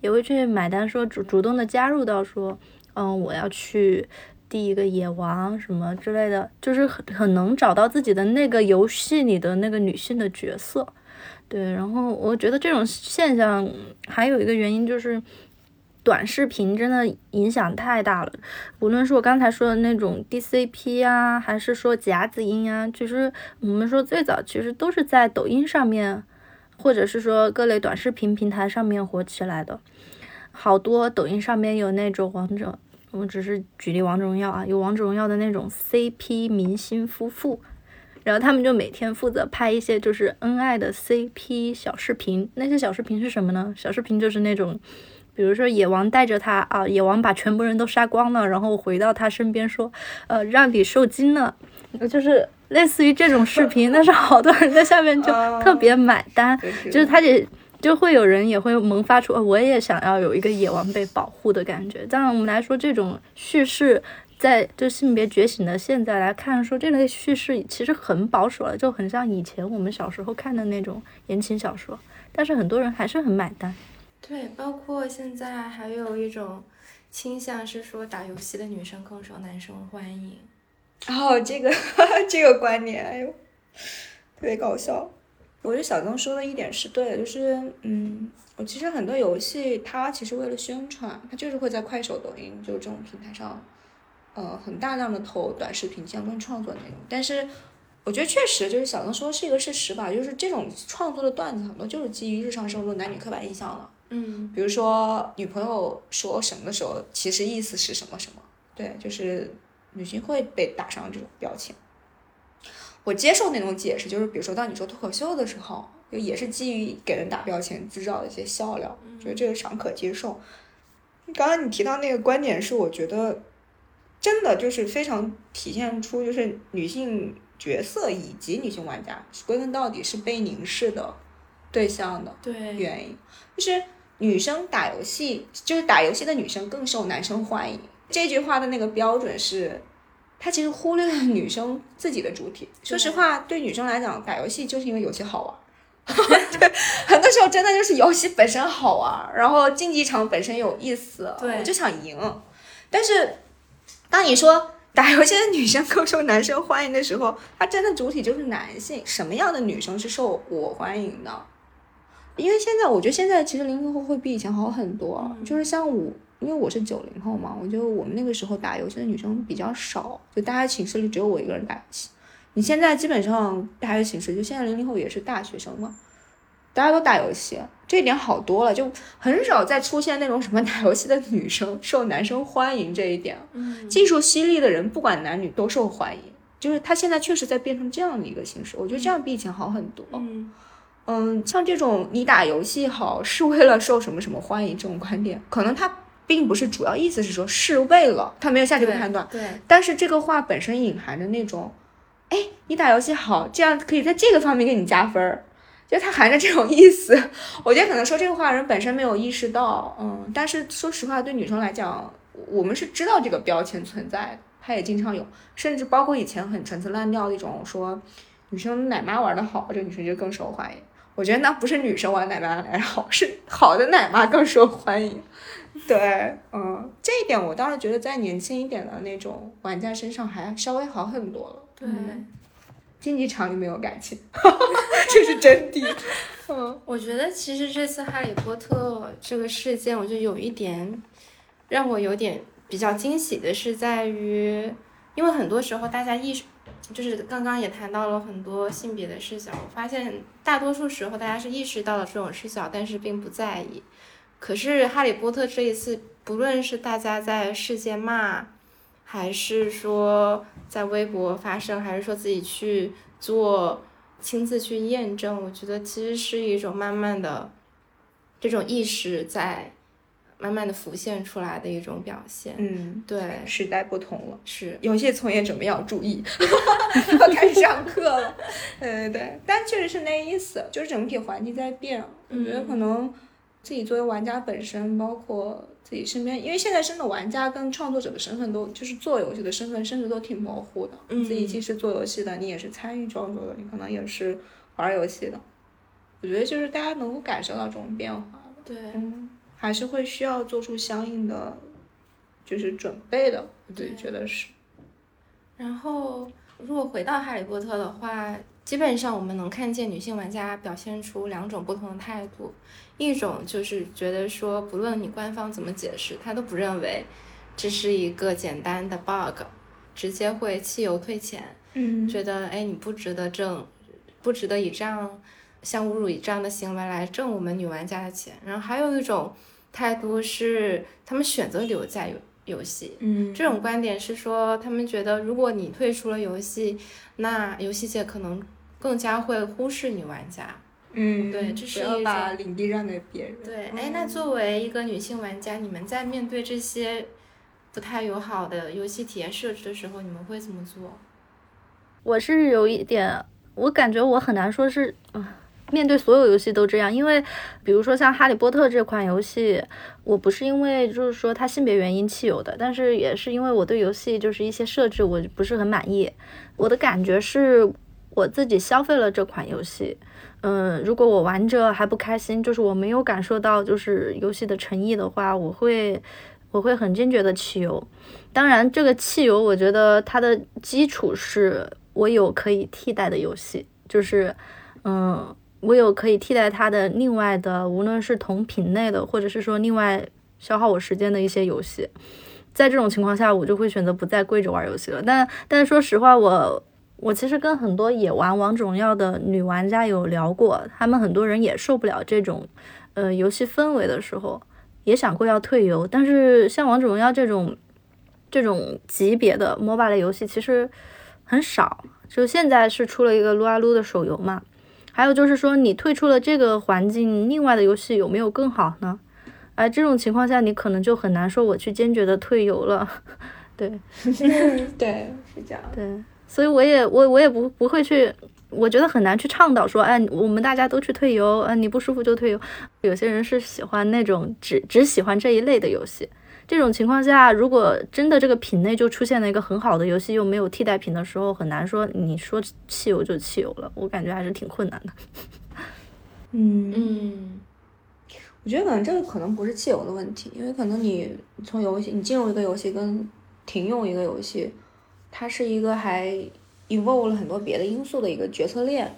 Speaker 3: 也会去买单说主主动的加入到说，嗯，我要去第一个野王什么之类的，就是很很能找到自己的那个游戏里的那个女性的角色，对，然后我觉得这种现象还有一个原因就是。短视频真的影响太大了，无论是我刚才说的那种 DCP 啊，还是说夹子音啊，其实我们说最早其实都是在抖音上面，或者是说各类短视频平台上面火起来的。好多抖音上面有那种王者，我只是举例王者荣耀啊，有王者荣耀的那种 CP 明星夫妇，然后他们就每天负责拍一些就是恩爱的 CP 小视频。那些小视频是什么呢？小视频就是那种。比如说野王带着他啊，野王把全部人都杀光了，然后回到他身边说，呃，让你受惊了，就是类似于这种视频，但是好多人在下面就特别买单，就是他也就会有人也会萌发出，我也想要有一个野王被保护的感觉。当然，我们来说这种叙事，在就性别觉醒的现在来看，说这类叙事其实很保守了，就很像以前我们小时候看的那种言情小说，但是很多人还是很买单。
Speaker 1: 对，包括现在还有一种倾向是说打游戏的女生更受男生欢迎。
Speaker 2: 哦，这个这个观点，哎呦，特别搞笑。我觉得小曾说的一点是对的，就是嗯，我其实很多游戏它其实为了宣传，它就是会在快手、抖音就这种平台上，呃，很大量的投短视频相关创作内容。但是我觉得确实就是小曾说是一个事实吧，就是这种创作的段子很多就是基于日常生活中男女刻板印象了。
Speaker 1: 嗯，
Speaker 2: 比如说女朋友说什么的时候，其实意思是什么什么，对，就是女性会被打上这种标签。我接受那种解释，就是比如说当你说脱口秀的时候，就也是基于给人打标签制造的一些笑料，觉得这个尚可接受。刚刚你提到那个观点是，我觉得真的就是非常体现出就是女性角色以及女性玩家归根到底是被凝视的对象的原因，就是。女生打游戏就是打游戏的女生更受男生欢迎。这句话的那个标准是，他其实忽略了女生自己的主体。说实话，对女生来讲，打游戏就是因为游戏好玩。对，很多时候真的就是游戏本身好玩，然后竞技场本身有意思，
Speaker 1: 我
Speaker 2: 就想赢。但是，当你说打游戏的女生更受男生欢迎的时候，她真的主体就是男性。什么样的女生是受我欢迎的？因为现在我觉得现在其实零零后会比以前好很多，就是像我，因为我是九零后嘛，我觉得我们那个时候打游戏的女生比较少，就大家寝室里只有我一个人打游戏。你现在基本上大家寝室，就现在零零后也是大学生嘛，大家都打游戏，这一点好多了，就很少再出现那种什么打游戏的女生受男生欢迎这一点。
Speaker 1: 嗯，
Speaker 2: 技术犀利的人不管男女都受欢迎，就是他现在确实在变成这样的一个形式，我觉得这样比以前好很多。
Speaker 1: 嗯。
Speaker 2: 嗯，像这种你打游戏好是为了受什么什么欢迎这种观点，可能他并不是主要意思是说是为了，他没有下这个判断。
Speaker 1: 对。
Speaker 2: 但是这个话本身隐含着那种，哎，你打游戏好，这样可以在这个方面给你加分儿，就它含着这种意思。我觉得可能说这个话人本身没有意识到，嗯，但是说实话，对女生来讲，我们是知道这个标签存在的，他也经常有，甚至包括以前很陈词滥调的一种说，女生奶妈玩的好，这个女生就更受欢迎。我觉得那不是女生玩奶妈来好，是好的奶妈更受欢迎。对，嗯，这一点我倒是觉得在年轻一点的那种玩家身上还稍微好很多了。
Speaker 1: 对，
Speaker 2: 竞技场里没有感情，这是真谛。嗯，
Speaker 1: 我觉得其实这次哈利波特这个事件，我就有一点让我有点比较惊喜的是在于，因为很多时候大家意识。就是刚刚也谈到了很多性别的视角，我发现大多数时候大家是意识到了这种视角，但是并不在意。可是《哈利波特》这一次，不论是大家在世界骂，还是说在微博发声，还是说自己去做亲自去验证，我觉得其实是一种慢慢的这种意识在慢慢的浮现出来的一种表现。
Speaker 2: 嗯，
Speaker 1: 对，
Speaker 2: 时代不同了，
Speaker 1: 是
Speaker 2: 有些从业者们要注意，要开始上课了。对对对，但确实是那意思，就是整体环境在变。我觉得可能自己作为玩家本身，包括自己身边，因为现在真的玩家跟创作者的身份都，就是做游戏的身份，甚至都挺模糊的。
Speaker 1: 嗯
Speaker 2: 自己既是做游戏的，你也是参与创作的，你可能也是玩游戏的。我觉得就是大家能够感受到这种变化吧。
Speaker 1: 对，
Speaker 2: 嗯，还是会需要做出相应的就是准备的，我自己觉得是。
Speaker 1: 然后，如果回到《哈利波特》的话，基本上我们能看见女性玩家表现出两种不同的态度，一种就是觉得说，不论你官方怎么解释，他都不认为这是一个简单的 bug，直接会弃游退钱，
Speaker 2: 嗯
Speaker 1: 觉得哎你不值得挣，不值得以这样像侮辱以这样的行为来挣我们女玩家的钱。然后还有一种态度是，他们选择留在游游戏，
Speaker 2: 嗯
Speaker 1: 这种观点是说，他们觉得如果你退出了游戏，那游戏界可能更加会忽视女玩家。
Speaker 2: 嗯，
Speaker 1: 对这是
Speaker 2: 不要把领地让给别人。
Speaker 1: 对，
Speaker 2: 嗯
Speaker 1: 哎，那作为一个女性玩家，你们在面对这些不太友好的游戏体验设置的时候，你们会怎么做？
Speaker 3: 我是有一点，我感觉我很难说是，嗯，面对所有游戏都这样，因为比如说像《哈利波特》这款游戏，我不是因为就是说它性别原因弃游的，但是也是因为我对游戏就是一些设置我不是很满意。我的感觉是我自己消费了这款游戏，嗯，如果我玩着还不开心，就是我没有感受到就是游戏的诚意的话，我会我会很坚决的弃游。当然，这个弃游我觉得它的基础是我有可以替代的游戏，就是嗯，我有可以替代它的另外的，无论是同品类的，或者是说另外消耗我时间的一些游戏。在这种情况下，我就会选择不再跪着玩游戏了。但 但说实话，我我其实跟很多也玩王者荣耀的女玩家有聊过，他们很多人也受不了这种呃游戏氛围的时候，也想过要退游。但是像王者荣耀这种这种级别的 MOBA 类游戏，其实很少。就现在是出了一个撸啊撸的手游嘛，还有就是说你退出了这个环境，另外的游戏有没有更好呢？哎，这种情况下，你可能就很难说我去坚决的退游了。对
Speaker 2: 对，是这样。
Speaker 3: 对，所以我也我我也不不会去，我觉得很难去倡导说，哎，我们大家都去退游，嗯，你不舒服就退游。有些人是喜欢那种只只喜欢这一类的游戏。这种情况下，如果真的这个品类就出现了一个很好的游戏，又没有替代品的时候，很难说你说汽油就汽油了。我感觉还是挺困难的。
Speaker 2: 嗯
Speaker 1: 嗯
Speaker 2: 我觉得可能这个可能不是汽油的问题，因为可能你从游戏你进入一个游戏跟停用一个游戏，它是一个还 involve 了很多别的因素的一个决策链。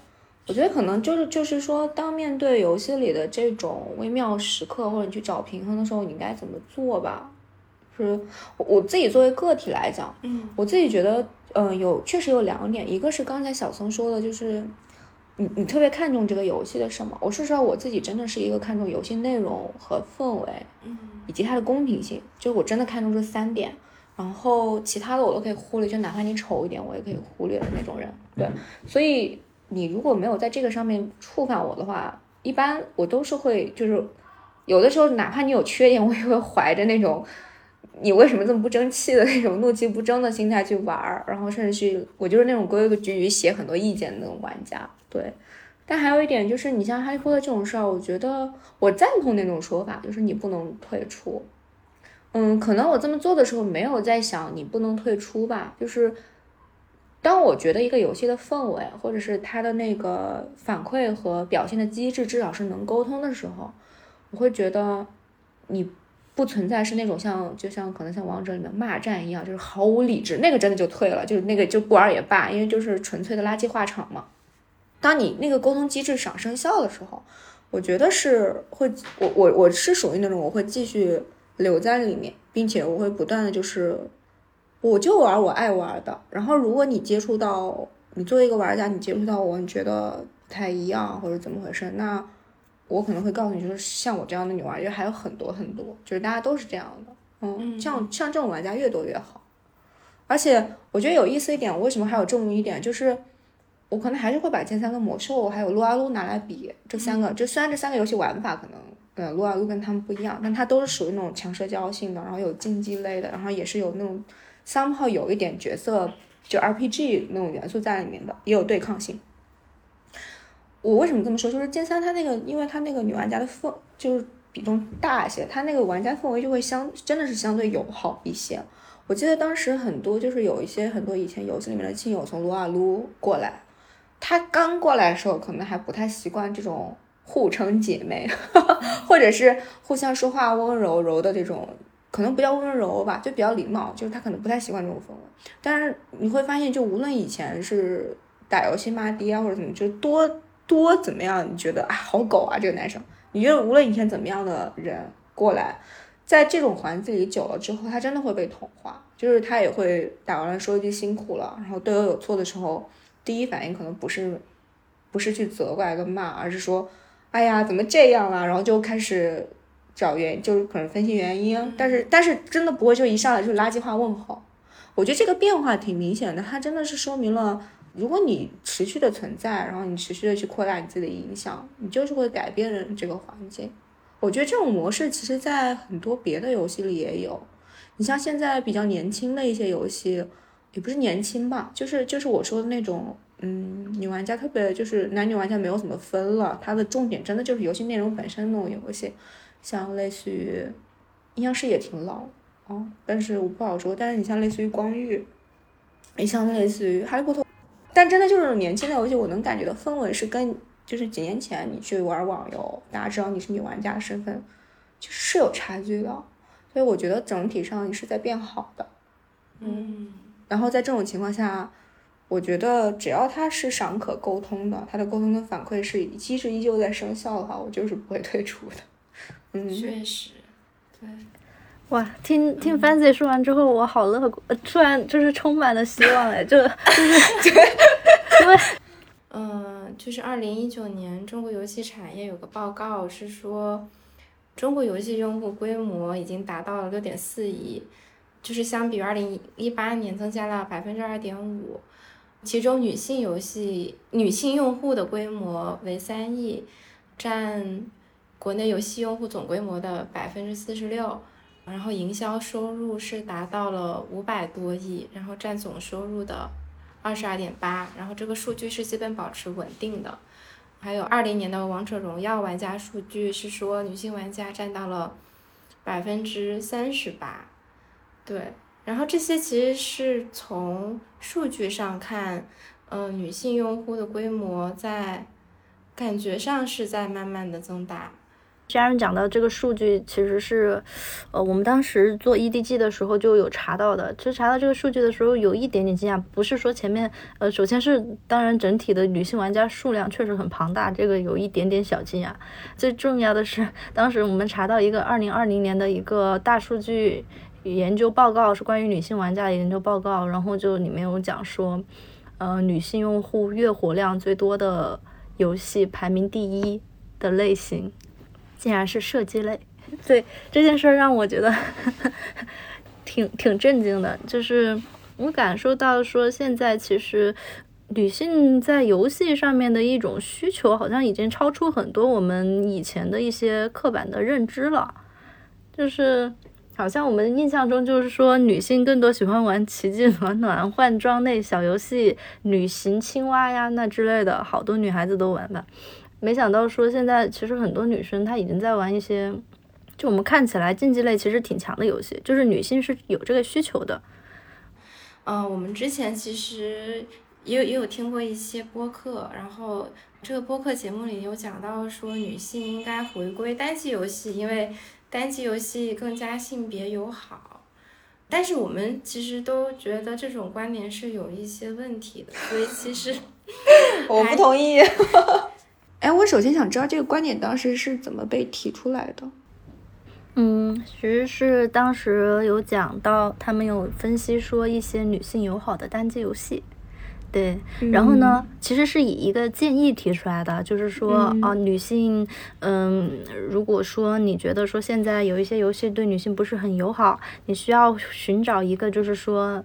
Speaker 2: 我觉得可能就是就是说，当面对游戏里的这种微妙时刻，或者你去找平衡的时候，你该怎么做吧？是我我自己作为个体来讲，
Speaker 1: 嗯
Speaker 2: 我自己觉得，嗯、有确实有两点，一个是刚才小松说的，就是你你特别看重这个游戏的什么？我说实话，我自己真的是一个看重游戏内容和氛围，
Speaker 1: 嗯
Speaker 2: 以及它的公平性，就是我真的看重这三点。然后其他的我都可以忽略，就哪怕你丑一点，我也可以忽略的那种人。对，所以你如果没有在这个上面触犯我的话，一般我都是会，就是有的时候哪怕你有缺点，我也会怀着那种你为什么这么不争气的 那种怒气不争的心态去玩儿，然后甚至去我就是那种规规矩矩写很多意见的那种玩家。对，但还有一点就是，你像哈利波特这种事儿，我觉得我赞同那种说法，就是你不能退出。嗯，可能我这么做的时候没有在想你不能退出吧，就是当我觉得一个游戏的氛围，或者是它的那个反馈和表现的机制至少是能沟通的时候，我会觉得你不存在是那种像就像可能像王者里面骂战一样，就是毫无理智，那个真的就退了，就是那个就不玩也罢，因为就是纯粹的垃圾话场嘛。当你那个沟通机制上生效的时候，我觉得是会，我我我是属于那种我会继续留在里面，并且我会不断的就是我就玩我爱玩的。然后如果你接触到你作为一个玩家，你接触到我，你觉得不太一样或者怎么回事，那我可能会告诉你，就是像我这样的女玩家还有很多很多，就是大家都是这样的。嗯，像像这种玩家越多越好。而且我觉得有意思一点，我为什么还有这么一点，就是我可能还是会把剑三跟魔兽还有撸啊撸拿来比这三个。就虽然这三个游戏玩法可能呃撸啊撸跟他们不一样，但它都是属于那种强社交性的，然后有竞技类的，然后也是有那种 somehow 有一点角色就 RPG 那种元素在里面的，也有对抗性。我为什么这么说？就是剑三它那个，因为它那个女玩家的氛就是比重大一些，它那个玩家氛围就会相真的是相对友好一些。我记得当时很多就是有一些很多以前游戏里面的亲友从撸啊撸过来，他刚过来的时候可能还不太习惯这种互称姐妹，或者是互相说话温柔柔的这种，可能不叫温柔吧，就比较礼貌，就是他可能不太习惯这种氛围。但是你会发现，就无论以前是打游戏骂爹啊或者怎么，就多多怎么样，你觉得啊好狗啊这个男生，你觉得无论以前怎么样的人过来。在这种环境里久了之后，他真的会被同化，就是他也会打完了说一句辛苦了，然后队友有错的时候，第一反应可能不是，不是去责怪跟骂，而是说，哎呀怎么这样啊，然后就开始找原，就是可能分析原因，但是但是真的不会就一上来就垃圾话问候，我觉得这个变化挺明显的，它真的是说明了，如果你持续的存在，然后你持续的去扩大你自己的影响，你就是会改变这个环境。我觉得这种模式其实，在很多别的游戏里也有。你像现在比较年轻的一些游戏，也不是年轻吧，就是就是我说的那种，嗯，女玩家特别就是男女玩家没有怎么分了，它的重点真的就是游戏内容本身那种游戏，像类似于阴阳师也挺老哦，但是我不好说。但是你像类似于光遇，你像类似于哈利波特，但真的就是年轻的游戏，我能感觉到氛围是跟。就是几年前你去玩网游，大家知道你是女玩家身份，就是是有差距的。所以我觉得整体上你是在变好的，
Speaker 1: 嗯。
Speaker 2: 然后在这种情况下，我觉得只要他是尚可沟通的，他的沟通跟反馈是机制依旧在生效的话，我就是不会退出的。嗯，
Speaker 1: 确实，对。
Speaker 3: 哇，听听 Fancy 说完之后，我好乐观，突然就是充满了希望哎，就就是 因为。
Speaker 1: 嗯，就是二零一九年中国游戏产业有个报告是说，中国游戏用户规模已经达到了六点四亿，就是相比于二零一八年增加了百分之二点五，其中女性游戏女性用户的规模为三亿，占国内游戏用户总规模的百分之四十六，然后营销收入是达到了五百多亿，然后占总收入的。二十二点八，然后这个数据是基本保持稳定的。还有二零年的王者荣耀玩家数据是说，女性玩家占到了百分之三十八。对，然后这些其实是从数据上看，嗯，女性用户的规模在感觉上是在慢慢的增大。
Speaker 3: 家人讲到这个数据，其实是，呃，我们当时做 EDG 的时候就有查到的。其实查到这个数据的时候，有一点点惊讶，不是说前面，呃，首先是当然整体的女性玩家数量确实很庞大，这个有一点点小惊讶。最重要的是，当时我们查到一个二零二零年的一个大数据研究报告，是关于女性玩家的研究报告，然后就里面有讲说，呃，女性用户月活量最多的游戏排名第一的类型。竟然是射击类，对这件事儿让我觉得 挺挺震惊的。就是我感受到说，现在其实女性在游戏上面的一种需求，好像已经超出很多我们以前的一些刻板的认知了。就是好像我们印象中就是说，女性更多喜欢玩奇迹 暖暖、换装类小游戏、旅行青蛙呀那之类的，好多女孩子都玩吧。没想到说现在其实很多女生她已经在玩一些，就我们看起来竞技类其实挺强的游戏，就是女性是有这个需求的。
Speaker 1: 嗯，我们之前其实也有也有听过一些播客，然后这个播客节目里有讲到说女性应该回归单机游戏，因为单机游戏更加性别友好。但是我们其实都觉得这种观点是有一些问题的，所以其实
Speaker 2: 我不同意。哎，我首先想知道这个观点当时是怎么被提出来的？
Speaker 3: 嗯，其实是当时有讲到，他们有分析说一些女性友好的单机游戏。对，然后呢，其实是以一个建议提出来的，就是说啊，女性，嗯，如果说你觉得说现在有一些游戏对女性不是很友好，你需要寻找一个就是说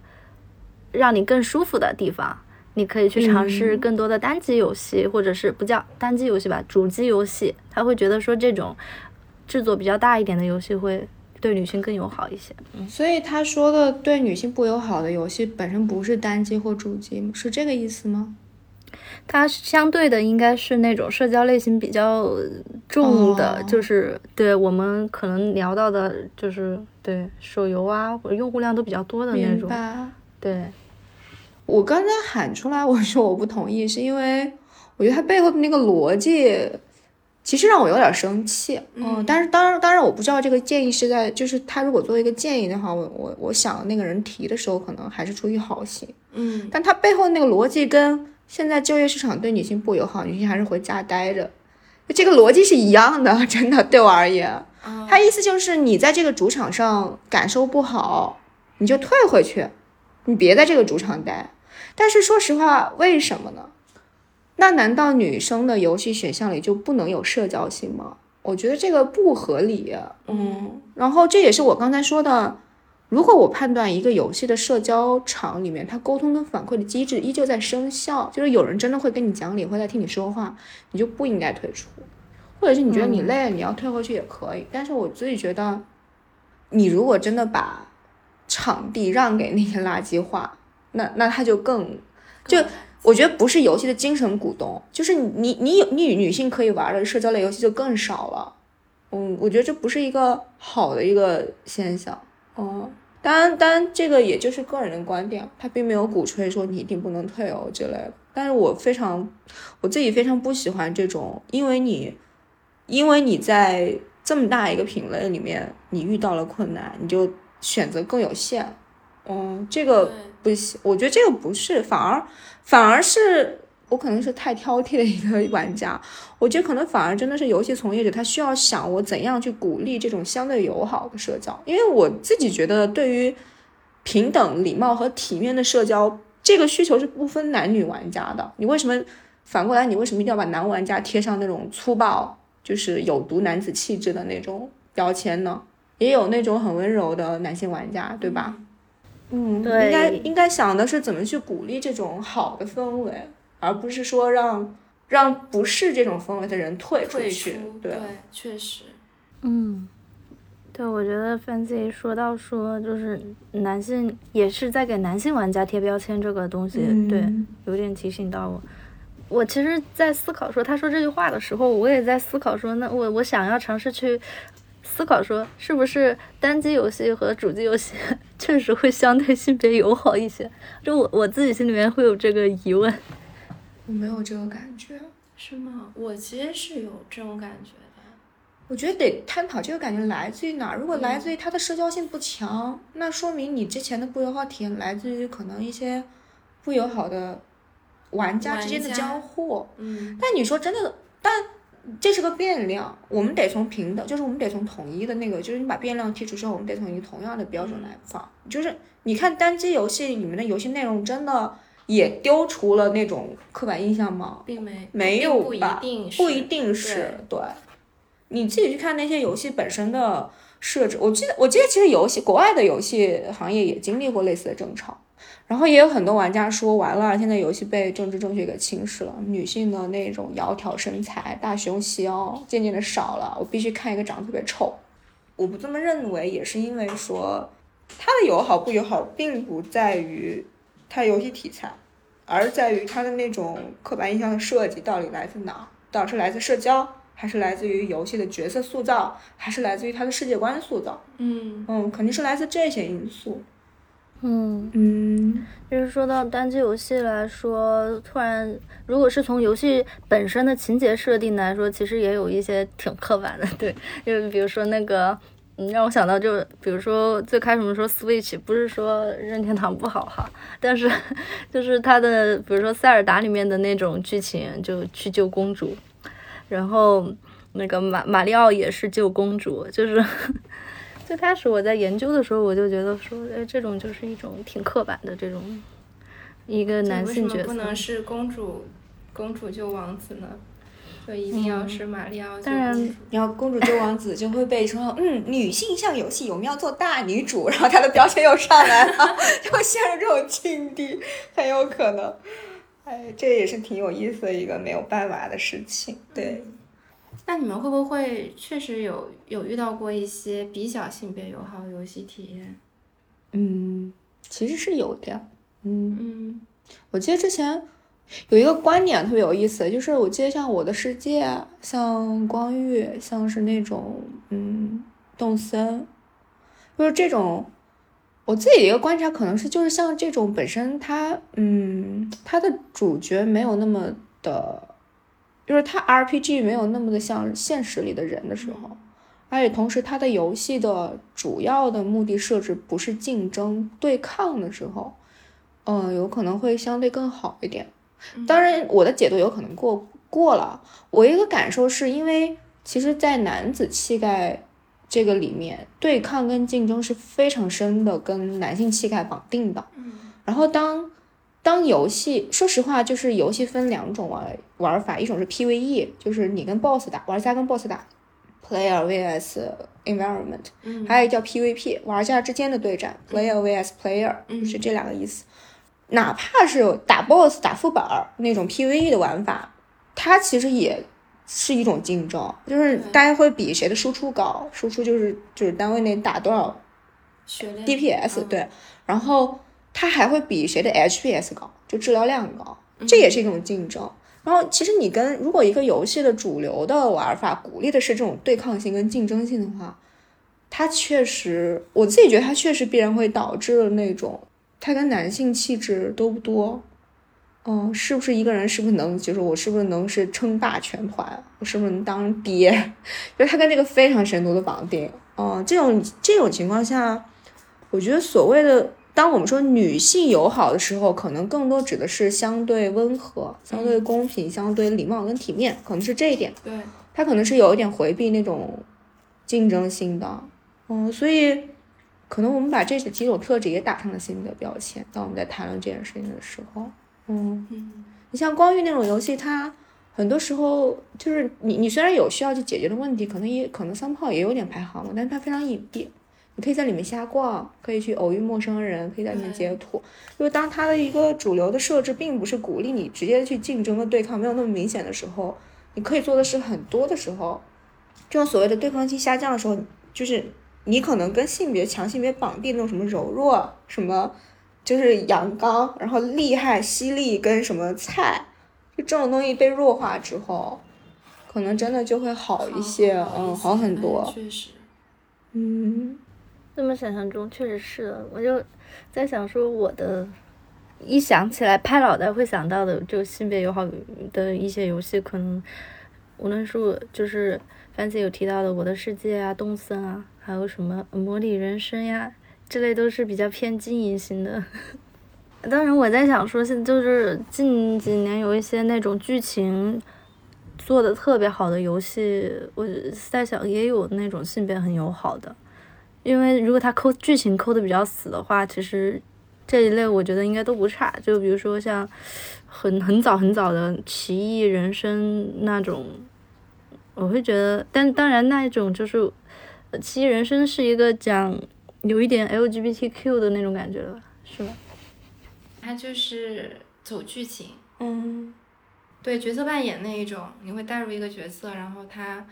Speaker 3: 让你更舒服的地方，你可以去尝试更多的单机游戏，或者是不叫单机游戏吧，主机游戏，他会觉得说这种制作比较大一点的游戏会。对女性更友好一些，
Speaker 2: 所以他说的对女性不友好的游戏本身不是单机或主机，是这个意思吗？
Speaker 3: 它相对的应该是那种社交类型比较重的，就是对我们可能聊到的，就是对手游啊或者用户量都比较多的那种。对，
Speaker 2: 我刚才喊出来我说我不同意，是因为我觉得他背后的那个逻辑。其实让我有点生气，嗯，但是当然，当然我不知道这个建议是在，就是他如果作为一个建议的话，我我我想那个人提的时候可能还是出于好心，
Speaker 1: 嗯，
Speaker 2: 但他背后那个逻辑跟现在就业市场对女性不友好，女性还是回家待着，这个逻辑是一样的，真的对我而言，他意思就是你在这个主场上感受不好，你就退回去，你别在这个主场待。但是说实话，为什么呢？那难道女生的游戏选项里就不能有社交性吗？我觉得这个不合理。嗯，然后这也是我刚才说的，如果我判断一个游戏的社交场里面，它沟通跟反馈的机制依旧在生效，就是有人真的会跟你讲理，会在听你说话，你就不应该退出。或者是你觉得你累了，你要退回去也可以。但是我自己觉得，你如果真的把场地让给那些垃圾话，那那他就更就。我觉得不是游戏的精神股东，就是你你有你女性可以玩的社交类游戏就更少了，嗯，我觉得这不是一个好的一个现象，哦，当然当然这个也就是个人的观点，他并没有鼓吹说你一定不能退哦之类的，但是我非常我自己非常不喜欢这种，因为你因为你在这么大一个品类里面你遇到了困难，你就选择更有限，嗯，这个不行，我觉得这个不是，反而。反而是我可能是太挑剔的一个玩家，我觉得可能反而真的是游戏从业者，他需要想我怎样去鼓励这种相对友好的社交，因为我自己觉得对于平等、礼貌和体面的社交这个需求是不分男女玩家的。你为什么反过来，你为什么一定要把男玩家贴上那种粗暴、就是有毒男子气质的那种标签呢？也有那种很温柔的男性玩家，对吧？嗯，对应该应该想的是怎么去鼓励这种好的氛围，而不是说让让不是这种氛围的人退
Speaker 1: 出
Speaker 2: 去。对，
Speaker 1: 确实。
Speaker 3: 嗯，对，我觉得范 Z 说到说就是男性也是在给男性玩家贴标签这个东西，对，有点提醒到我。我其实，在思考说他说这句话的时候，我也在思考说，那我我想要尝试去。思考说，是不是单机游戏和主机游戏 确实会相对性别友好一些？就我我自己心里面会有这个疑问。
Speaker 2: 我没有这个感觉，
Speaker 1: 是吗？我其实是有这种感觉的。
Speaker 2: 我觉得得探讨这个感觉来自于哪儿。如果来自于它的社交性不强，那说明你之前的不友好体验来自于可能一些不友好的玩家之间的交互。
Speaker 1: 嗯。
Speaker 2: 但你说真的，但。这是个变量，我们得从平等，就是我们得从统一的那个，就是你把变量剔除之后，我们得从一个同样的标准来放。就是你看单机游戏里面的游戏内容，真的也丢除了那种刻板印象吗？
Speaker 1: 并没，
Speaker 2: 没有
Speaker 1: 吧？
Speaker 2: 不一定是对。你自己去看那些游戏本身的设置，我记得，我记得其实游戏国外的游戏行业也经历过类似的争吵。然后也有很多玩家说，完了，现在游戏被政治正确给侵蚀了，女性的那种窈窕身材、大胸细腰渐渐的少了，我必须看一个长得特别丑。我不这么认为，也是因为说，它的友好不友好，并不在于它游戏题材，而在于它的那种刻板印象的设计到底来自哪？到底是来自社交，还是来自于游戏的角色塑造，还是来自于它的世界观塑造？
Speaker 1: 嗯
Speaker 2: 嗯，肯定是来自这些因素。
Speaker 3: 嗯。
Speaker 2: 嗯，
Speaker 3: 就是说到单机游戏来说，突然，如果是从游戏本身的情节设定来说，其实也有一些挺刻板的，对，就比如说那个，嗯，让我想到就，比如说最开始我们说 Switch，不是说任天堂不好哈，但是就是它的，比如说塞尔达里面的那种剧情，就去救公主，然后那个马马里奥也是救公主，就是。最开始我在研究的时候，我就觉得说，哎，这种就是一种挺刻板的这种一个男性角色。
Speaker 1: 不能是公主，公主救王子呢？就一定要是玛丽奥
Speaker 3: 当然，
Speaker 2: 然后公主救王子就会被说，嗯，女性向游戏，我们要做大女主，然后她的标签又上来了，就会陷入这种境地，很有可能。哎，这也是挺有意思的一个没有办法的事情。对，
Speaker 1: 那你们会不会确实有有遇到过一些比较性别友好的游戏体验？
Speaker 2: 嗯，其实是有的。
Speaker 1: 嗯嗯，
Speaker 2: 我记得之前。有一个观点特别有意思，就是我记得像《我的世界》、像光遇、像是那种嗯动森，就是这种，我自己的一个观察可能是就是像这种本身它嗯它的主角没有那么的，就是它 RPG 没有那么的像现实里的人的时候，而且同时它的游戏的主要的目的设置不是竞争对抗的时候，嗯，有可能会相对更好一点。当然，我的解读有可能过过了。我一个感受是因为，其实，在男子气概这个里面，对抗跟竞争是非常深的，跟男性气概绑定的。然后当当游戏，说实话，就是游戏分两种玩玩法，一种是 PVE，就是你跟 BOSS 打，玩家跟 BOSS 打，Player vs Environment。
Speaker 1: 嗯。
Speaker 2: 还有叫 PVP，玩家之间的对战，Player vs Player，就是这两个意思。哪怕是打 BOSS 打副本那种 PVE 的玩法，它其实也是一种竞争，就是大家会比谁的输出高，输出就是就是单位内打多少，DPS 对，然后它还会比谁的 HPS 高，就治疗量高，这也是一种竞争。然后其实你跟如果一个游戏的主流的玩法鼓励的是这种对抗性跟竞争性的话，它确实我自己觉得它确实必然会导致那种。他跟男性气质多不多？嗯，是不是一个人是不是能，就是我是不是能是称霸全团？我是不是能当爹？就是他跟这个非常深度的绑定。嗯，这种这种情况下，我觉得所谓的当我们说女性友好的时候，可能更多指的是相对温和、相对公平、相对礼貌跟体面，可能是这一点。
Speaker 1: 对，
Speaker 2: 他可能是有一点回避那种竞争性的。嗯，所以。可能我们把这几种特质也打上了新的标签。当我们在谈论这件事情的时候，嗯，你像光遇那种游戏，它很多时候就是你你虽然有需要去解决的问题，可能也可能三炮也有点排行了，但是它非常隐蔽，你可以在里面瞎逛，可以去偶遇陌生人，可以在里面截图。就是当它的一个主流的设置并不是鼓励你直接去竞争和对抗，没有那么明显的时候，你可以做的事很多的时候，这种所谓的对抗性下降的时候，就是。你可能跟性别强性别绑定那种什么柔弱什么，就是阳刚，然后厉害犀利跟什么菜，就这种东西被弱化之后，可能真的就会好一些，嗯，好很多。
Speaker 1: 确实，
Speaker 2: 嗯，
Speaker 3: 那么想象中确实是，我就在想说，我的一想起来拍脑袋会想到的，就性别友好的一些游戏，可能无论是就是番茄有提到的《我的世界》啊，《动森》啊。还有什么模拟人生呀，这类都是比较偏经营型的。当然，我在想说，现就是近几年有一些那种剧情做的特别好的游戏，我在想也有那种性别很友好的。因为如果他抠剧情抠的比较死的话，其实这一类我觉得应该都不差。就比如说像很很早很早的《奇异人生》那种，我会觉得，但当然那一种就是。奇异人生是一个讲有一点 LGBTQ 的那种感觉了，是吧？
Speaker 1: 它就是走剧情，
Speaker 2: 嗯，
Speaker 1: 对角色扮演那一种，你会带入一个角色，然后他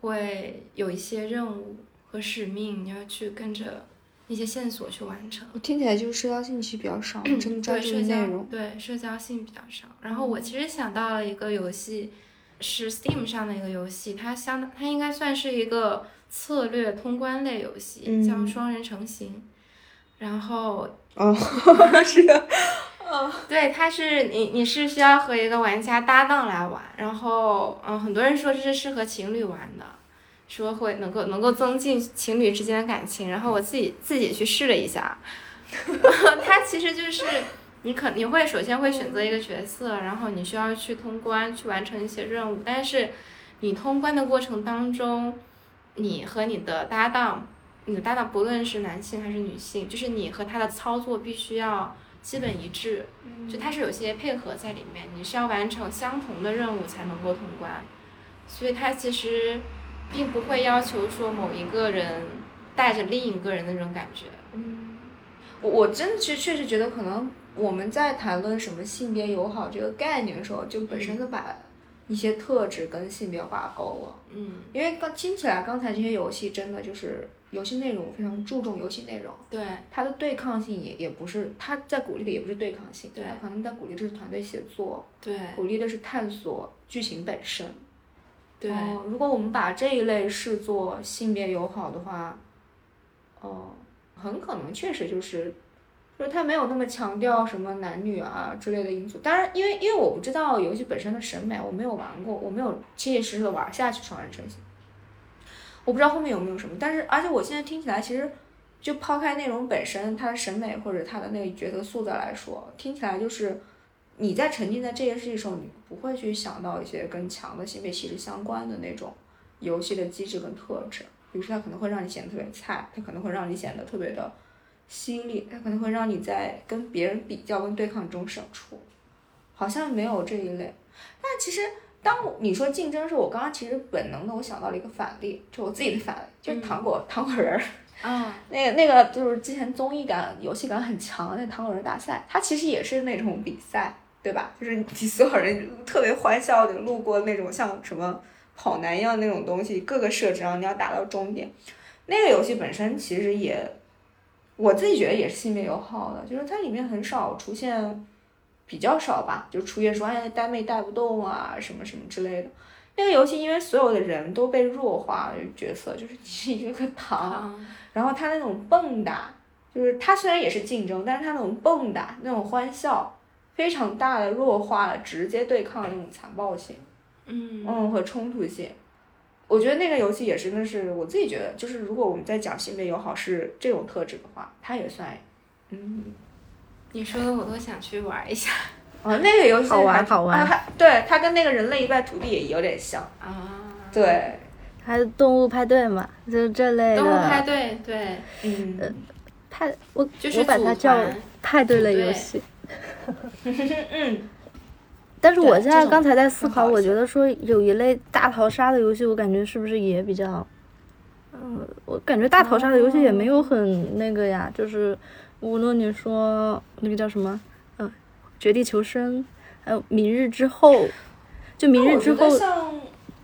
Speaker 1: 会有一些任务和使命，你要去跟着一些线索去完成。
Speaker 2: 我听起来就是社交性比较少，真的专注内容。
Speaker 1: 对社交性比较少。然后我其实想到了一个游戏，是 Steam 上的一个游戏，它相它应该算是一个。策略通关类游戏叫双人成行，然后
Speaker 2: 哦，是的，哦，
Speaker 1: 对，它是你你是需要和一个玩家搭档来玩，然后嗯，很多人说这是适合情侣玩的，说会能够能够增进情侣之间的感情，然后我自己自己去试了一下，它其实就是你可你会首先会选择一个角色，然后你需要去通关去完成一些任务，但是你通关的过程当中。你和你的搭档你的搭档不论是男性还是女性，就是你和他的操作必须要基本一致，就他是有些配合在里面，你是要完成相同的任务才能够通关，所以它其实并不会要求说某一个人带着另一个人的那种感觉。
Speaker 2: 嗯，我我真的是确实觉得，可能我们在谈论什么性别友好这个概念的时候，就本身就把一些特质跟性别挂钩了。
Speaker 1: 嗯，
Speaker 2: 因为刚听起来，刚才这些游戏真的就是游戏内容非常注重游戏内容，
Speaker 1: 对
Speaker 2: 它的对抗性也也不是，它在鼓励的也不是对抗性，
Speaker 1: 对
Speaker 2: 它可能在鼓励的是团队协作，
Speaker 1: 对
Speaker 2: 鼓励的是探索剧情本身。
Speaker 1: 对，
Speaker 2: 哦，如果我们把这一类视作性别友好的话，哦，很可能确实就是，就是它没有那么强调什么男女啊之类的因素。当然，因为因为我不知道游戏本身的审美，我没有玩过，我没有切切实实的玩下去双人成行，我不知道后面有没有什么。但是，而且我现在听起来，其实就抛开内容本身，它的审美或者它的那个角色塑造来说，听起来就是。你在沉浸在这件事情的时候，你不会去想到一些跟强的性别歧视相关的那种游戏的机制跟特质。比如说，它可能会让你显得特别菜，它可能会让你显得特别的犀利，它可能会让你在跟别人比较跟对抗中胜出。好像没有这一类。但其实，当你说竞争时，我刚刚其实本能的我想到了一个反例，就我自己的反例，就是糖果、糖果人儿。
Speaker 1: 啊，
Speaker 2: 那个那个就是之前综艺感、游戏感很强的那糖果人大赛，它其实也是那种比赛，对吧？就是你所有人特别欢笑的路过那种像什么跑男一样那种东西，各个设置，然后你要打到终点。那个游戏本身其实也，我自己觉得也是性别友好的，就是它里面很少出现，比较少吧，就出现说哎呆妹带不动啊什么什么之类的。那个游戏因为所有的人都被弱化了角色，就是你是一个 糖。
Speaker 1: 啊，
Speaker 2: 然后他那种蹦跶，就是他虽然也是竞争，但是他那种蹦跶、那种欢笑，非常大的弱化了直接对抗的那种残暴性，
Speaker 1: 嗯
Speaker 2: 嗯，和冲突性。我觉得那个游戏也真的是我自己觉得，就是如果我们在讲性别友好是这种特质的话，它也算，嗯，
Speaker 1: 你说的我都想去玩一下
Speaker 2: 啊，那个游戏
Speaker 3: 好玩
Speaker 2: 还
Speaker 3: 好玩
Speaker 2: 啊对，它跟那个人类一败涂地也有点像，
Speaker 1: 啊。
Speaker 2: 对，
Speaker 3: 还有动物派对嘛，就这类
Speaker 1: 动物派对，对，
Speaker 2: 嗯，
Speaker 3: 派，我
Speaker 1: 就是
Speaker 3: 我把它叫派对类游戏。
Speaker 2: 嗯，
Speaker 3: 但是我现在刚才在思考，我觉得说有一类大逃杀的游戏，我感觉是不是也比较，嗯，我感觉大逃杀的游戏也没有很那个呀，就是无论你说那个叫什么，嗯、绝地求生，还有明日之后，就明日之后，
Speaker 2: 像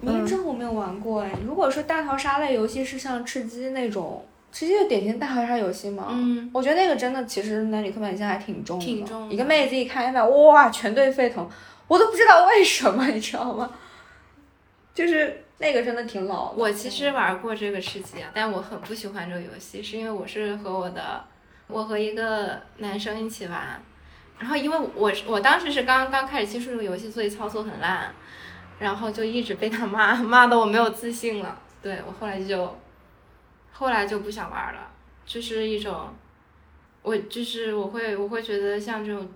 Speaker 2: 明日之后我没有玩过哎。如果说大逃杀类游戏是像吃鸡那种，吃鸡就典型大合唱游戏嘛。
Speaker 1: 嗯，
Speaker 2: 我觉得那个真的其实男女刻板印象还挺重的。
Speaker 1: 挺重的
Speaker 2: 一个妹子一开麦，哇，全队沸腾，我都不知道为什么，你知道吗？就是那个真的挺老的。
Speaker 1: 我其实玩过这个吃鸡啊，但我很不喜欢这个游戏，是因为我是和我的，我和一个男生一起玩，然后因为我是我当时是刚刚开始接触这个游戏，所以操作很烂，然后就一直被他骂，骂的我没有自信了。对我后来就，后来就不想玩了，就是一种，我就是我会我会觉得像这种，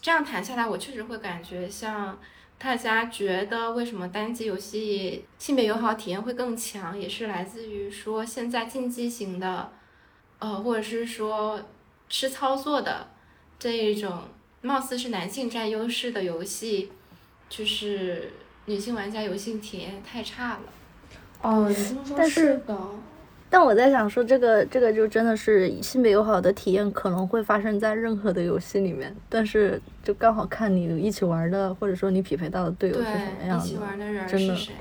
Speaker 1: 这样谈下来，我确实会感觉像。大家觉得为什么单机游戏性别友好体验会更强，也是来自于说现在竞技型的，呃，或者是说吃操作的这一种貌似是男性占优势的游戏，就是女性玩家游戏体验太差了。
Speaker 2: 哦，你这么说
Speaker 3: 但是
Speaker 2: 的。
Speaker 3: 但我在想说，这个这个就真的是性别友好的体验可能会发生在任何的游戏里面，但是就刚好看你一起玩的，或者说你匹配到的队友是什么，样的。
Speaker 1: 一起玩的人
Speaker 3: 真的
Speaker 1: 是谁？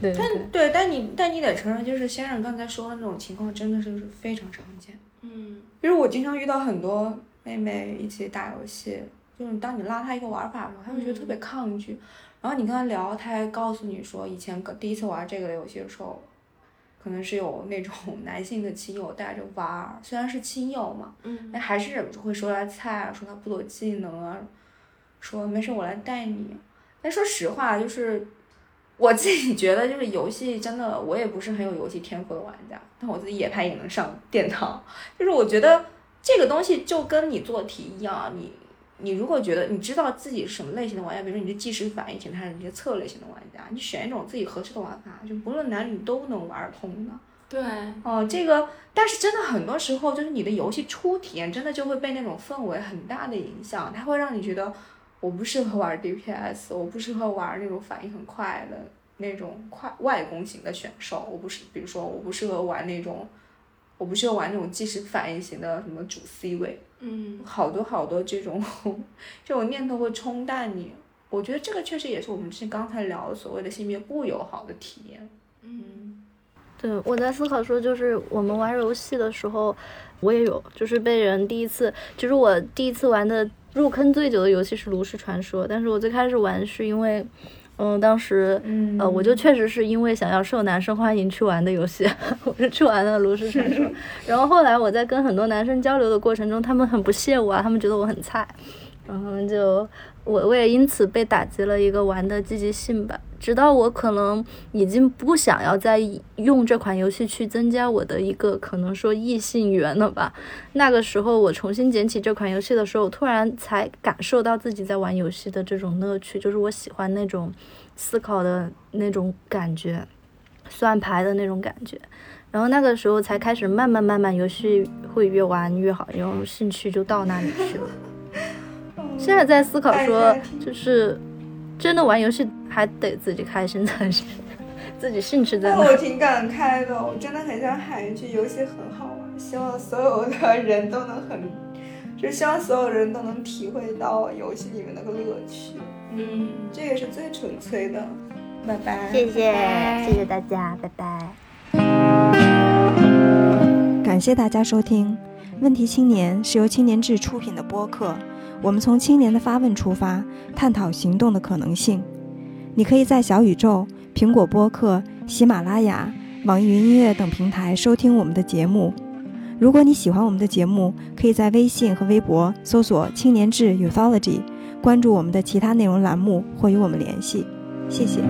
Speaker 3: 对
Speaker 2: 但对，但你但你得承认，就是先生刚才说的那种情况，真的是就是非常常见。
Speaker 1: 嗯
Speaker 2: 就是我经常遇到很多妹妹一起打游戏，就是当你拉她一个玩法的时候，她会觉得特别抗拒。然后你跟她聊，她还告诉你说，以前刚第一次玩这个游戏的时候，可能是有那种 男性的亲友带着玩儿，虽然是亲友嘛，
Speaker 1: 嗯
Speaker 2: 但还是忍不住会说他菜啊，说他不懂技能啊，说没事我来带你。但说实话，就是我自己觉得，就是游戏真的，我也不是很有游戏天赋的玩家，但我自己野排也能上殿堂。就是我觉得这个东西就跟你做题一样，你你如果觉得你知道自己是什么类型的玩家，比如说你是即时反应型的还是你是策略型的玩家，你选一种自己合适的玩法，就不论男女都能玩得通的。
Speaker 1: 对，
Speaker 2: 哦，这个，但是真的很多时候，就是你的游戏初体验真的就会被那种氛围很大的影响，它会让你觉得我不适合玩 DPS，我不适合玩那种反应很快的那种快外攻型的选手，我不是，比如说我不适合玩那种，我不适合玩那种即时反应型的什么主 C 位，
Speaker 1: 嗯，
Speaker 2: 好多好多这种 这种念头会冲淡你。我觉得这个确实也是我们之前刚才聊的所谓的性别不友好的体验。
Speaker 1: 嗯，
Speaker 3: 对，我在思考说，就是我们玩游戏的时候，我也有，就是被人第一次，就是我第一次玩的入坑最久的游戏是《炉石传说》，但是我最开始玩是因为，嗯，当时，
Speaker 2: 嗯。
Speaker 3: 呃，我就确实是因为想要受男生欢迎去玩的游戏，我就去玩了《炉石传说 》，然后后来我在跟很多男生交流的过程中，他们很不屑我啊，他们觉得我很菜，然后就我我也因此被打击了一个玩的积极性吧。直到我可能已经不想要再用这款游戏去增加我的一个可能说异性缘了吧。那个时候我重新捡起这款游戏的时候，突然才感受到自己在玩游戏的这种乐趣，就是我喜欢那种思考的那种感觉，算牌的那种感觉。然后那个时候才开始慢慢慢慢游戏会越玩越好，然后兴趣就到那里去了。现在在思考说，就是真的玩游戏还得自己开心才行，自己兴趣在哪。
Speaker 2: 我挺感慨的，我真的很想喊一句：游戏很好玩，希望所有的人都能很，就是希望所有人都能体会到游戏里面那个乐趣。
Speaker 1: 嗯，
Speaker 2: 这也是最纯粹的。拜拜，
Speaker 3: 谢谢，
Speaker 1: 拜
Speaker 3: 谢谢大家，拜拜。
Speaker 4: 感谢大家收听《问题青年》，是由青年志出品的播客。我们从青年的发问出发，探讨行动的可能性。你可以在小宇宙、苹果播客、喜马拉雅、网易云音乐等平台收听我们的节目。如果你喜欢我们的节目，可以在微信和微博搜索“青年志 Youthology”，关注我们的其他内容栏目或与我们联系。谢谢。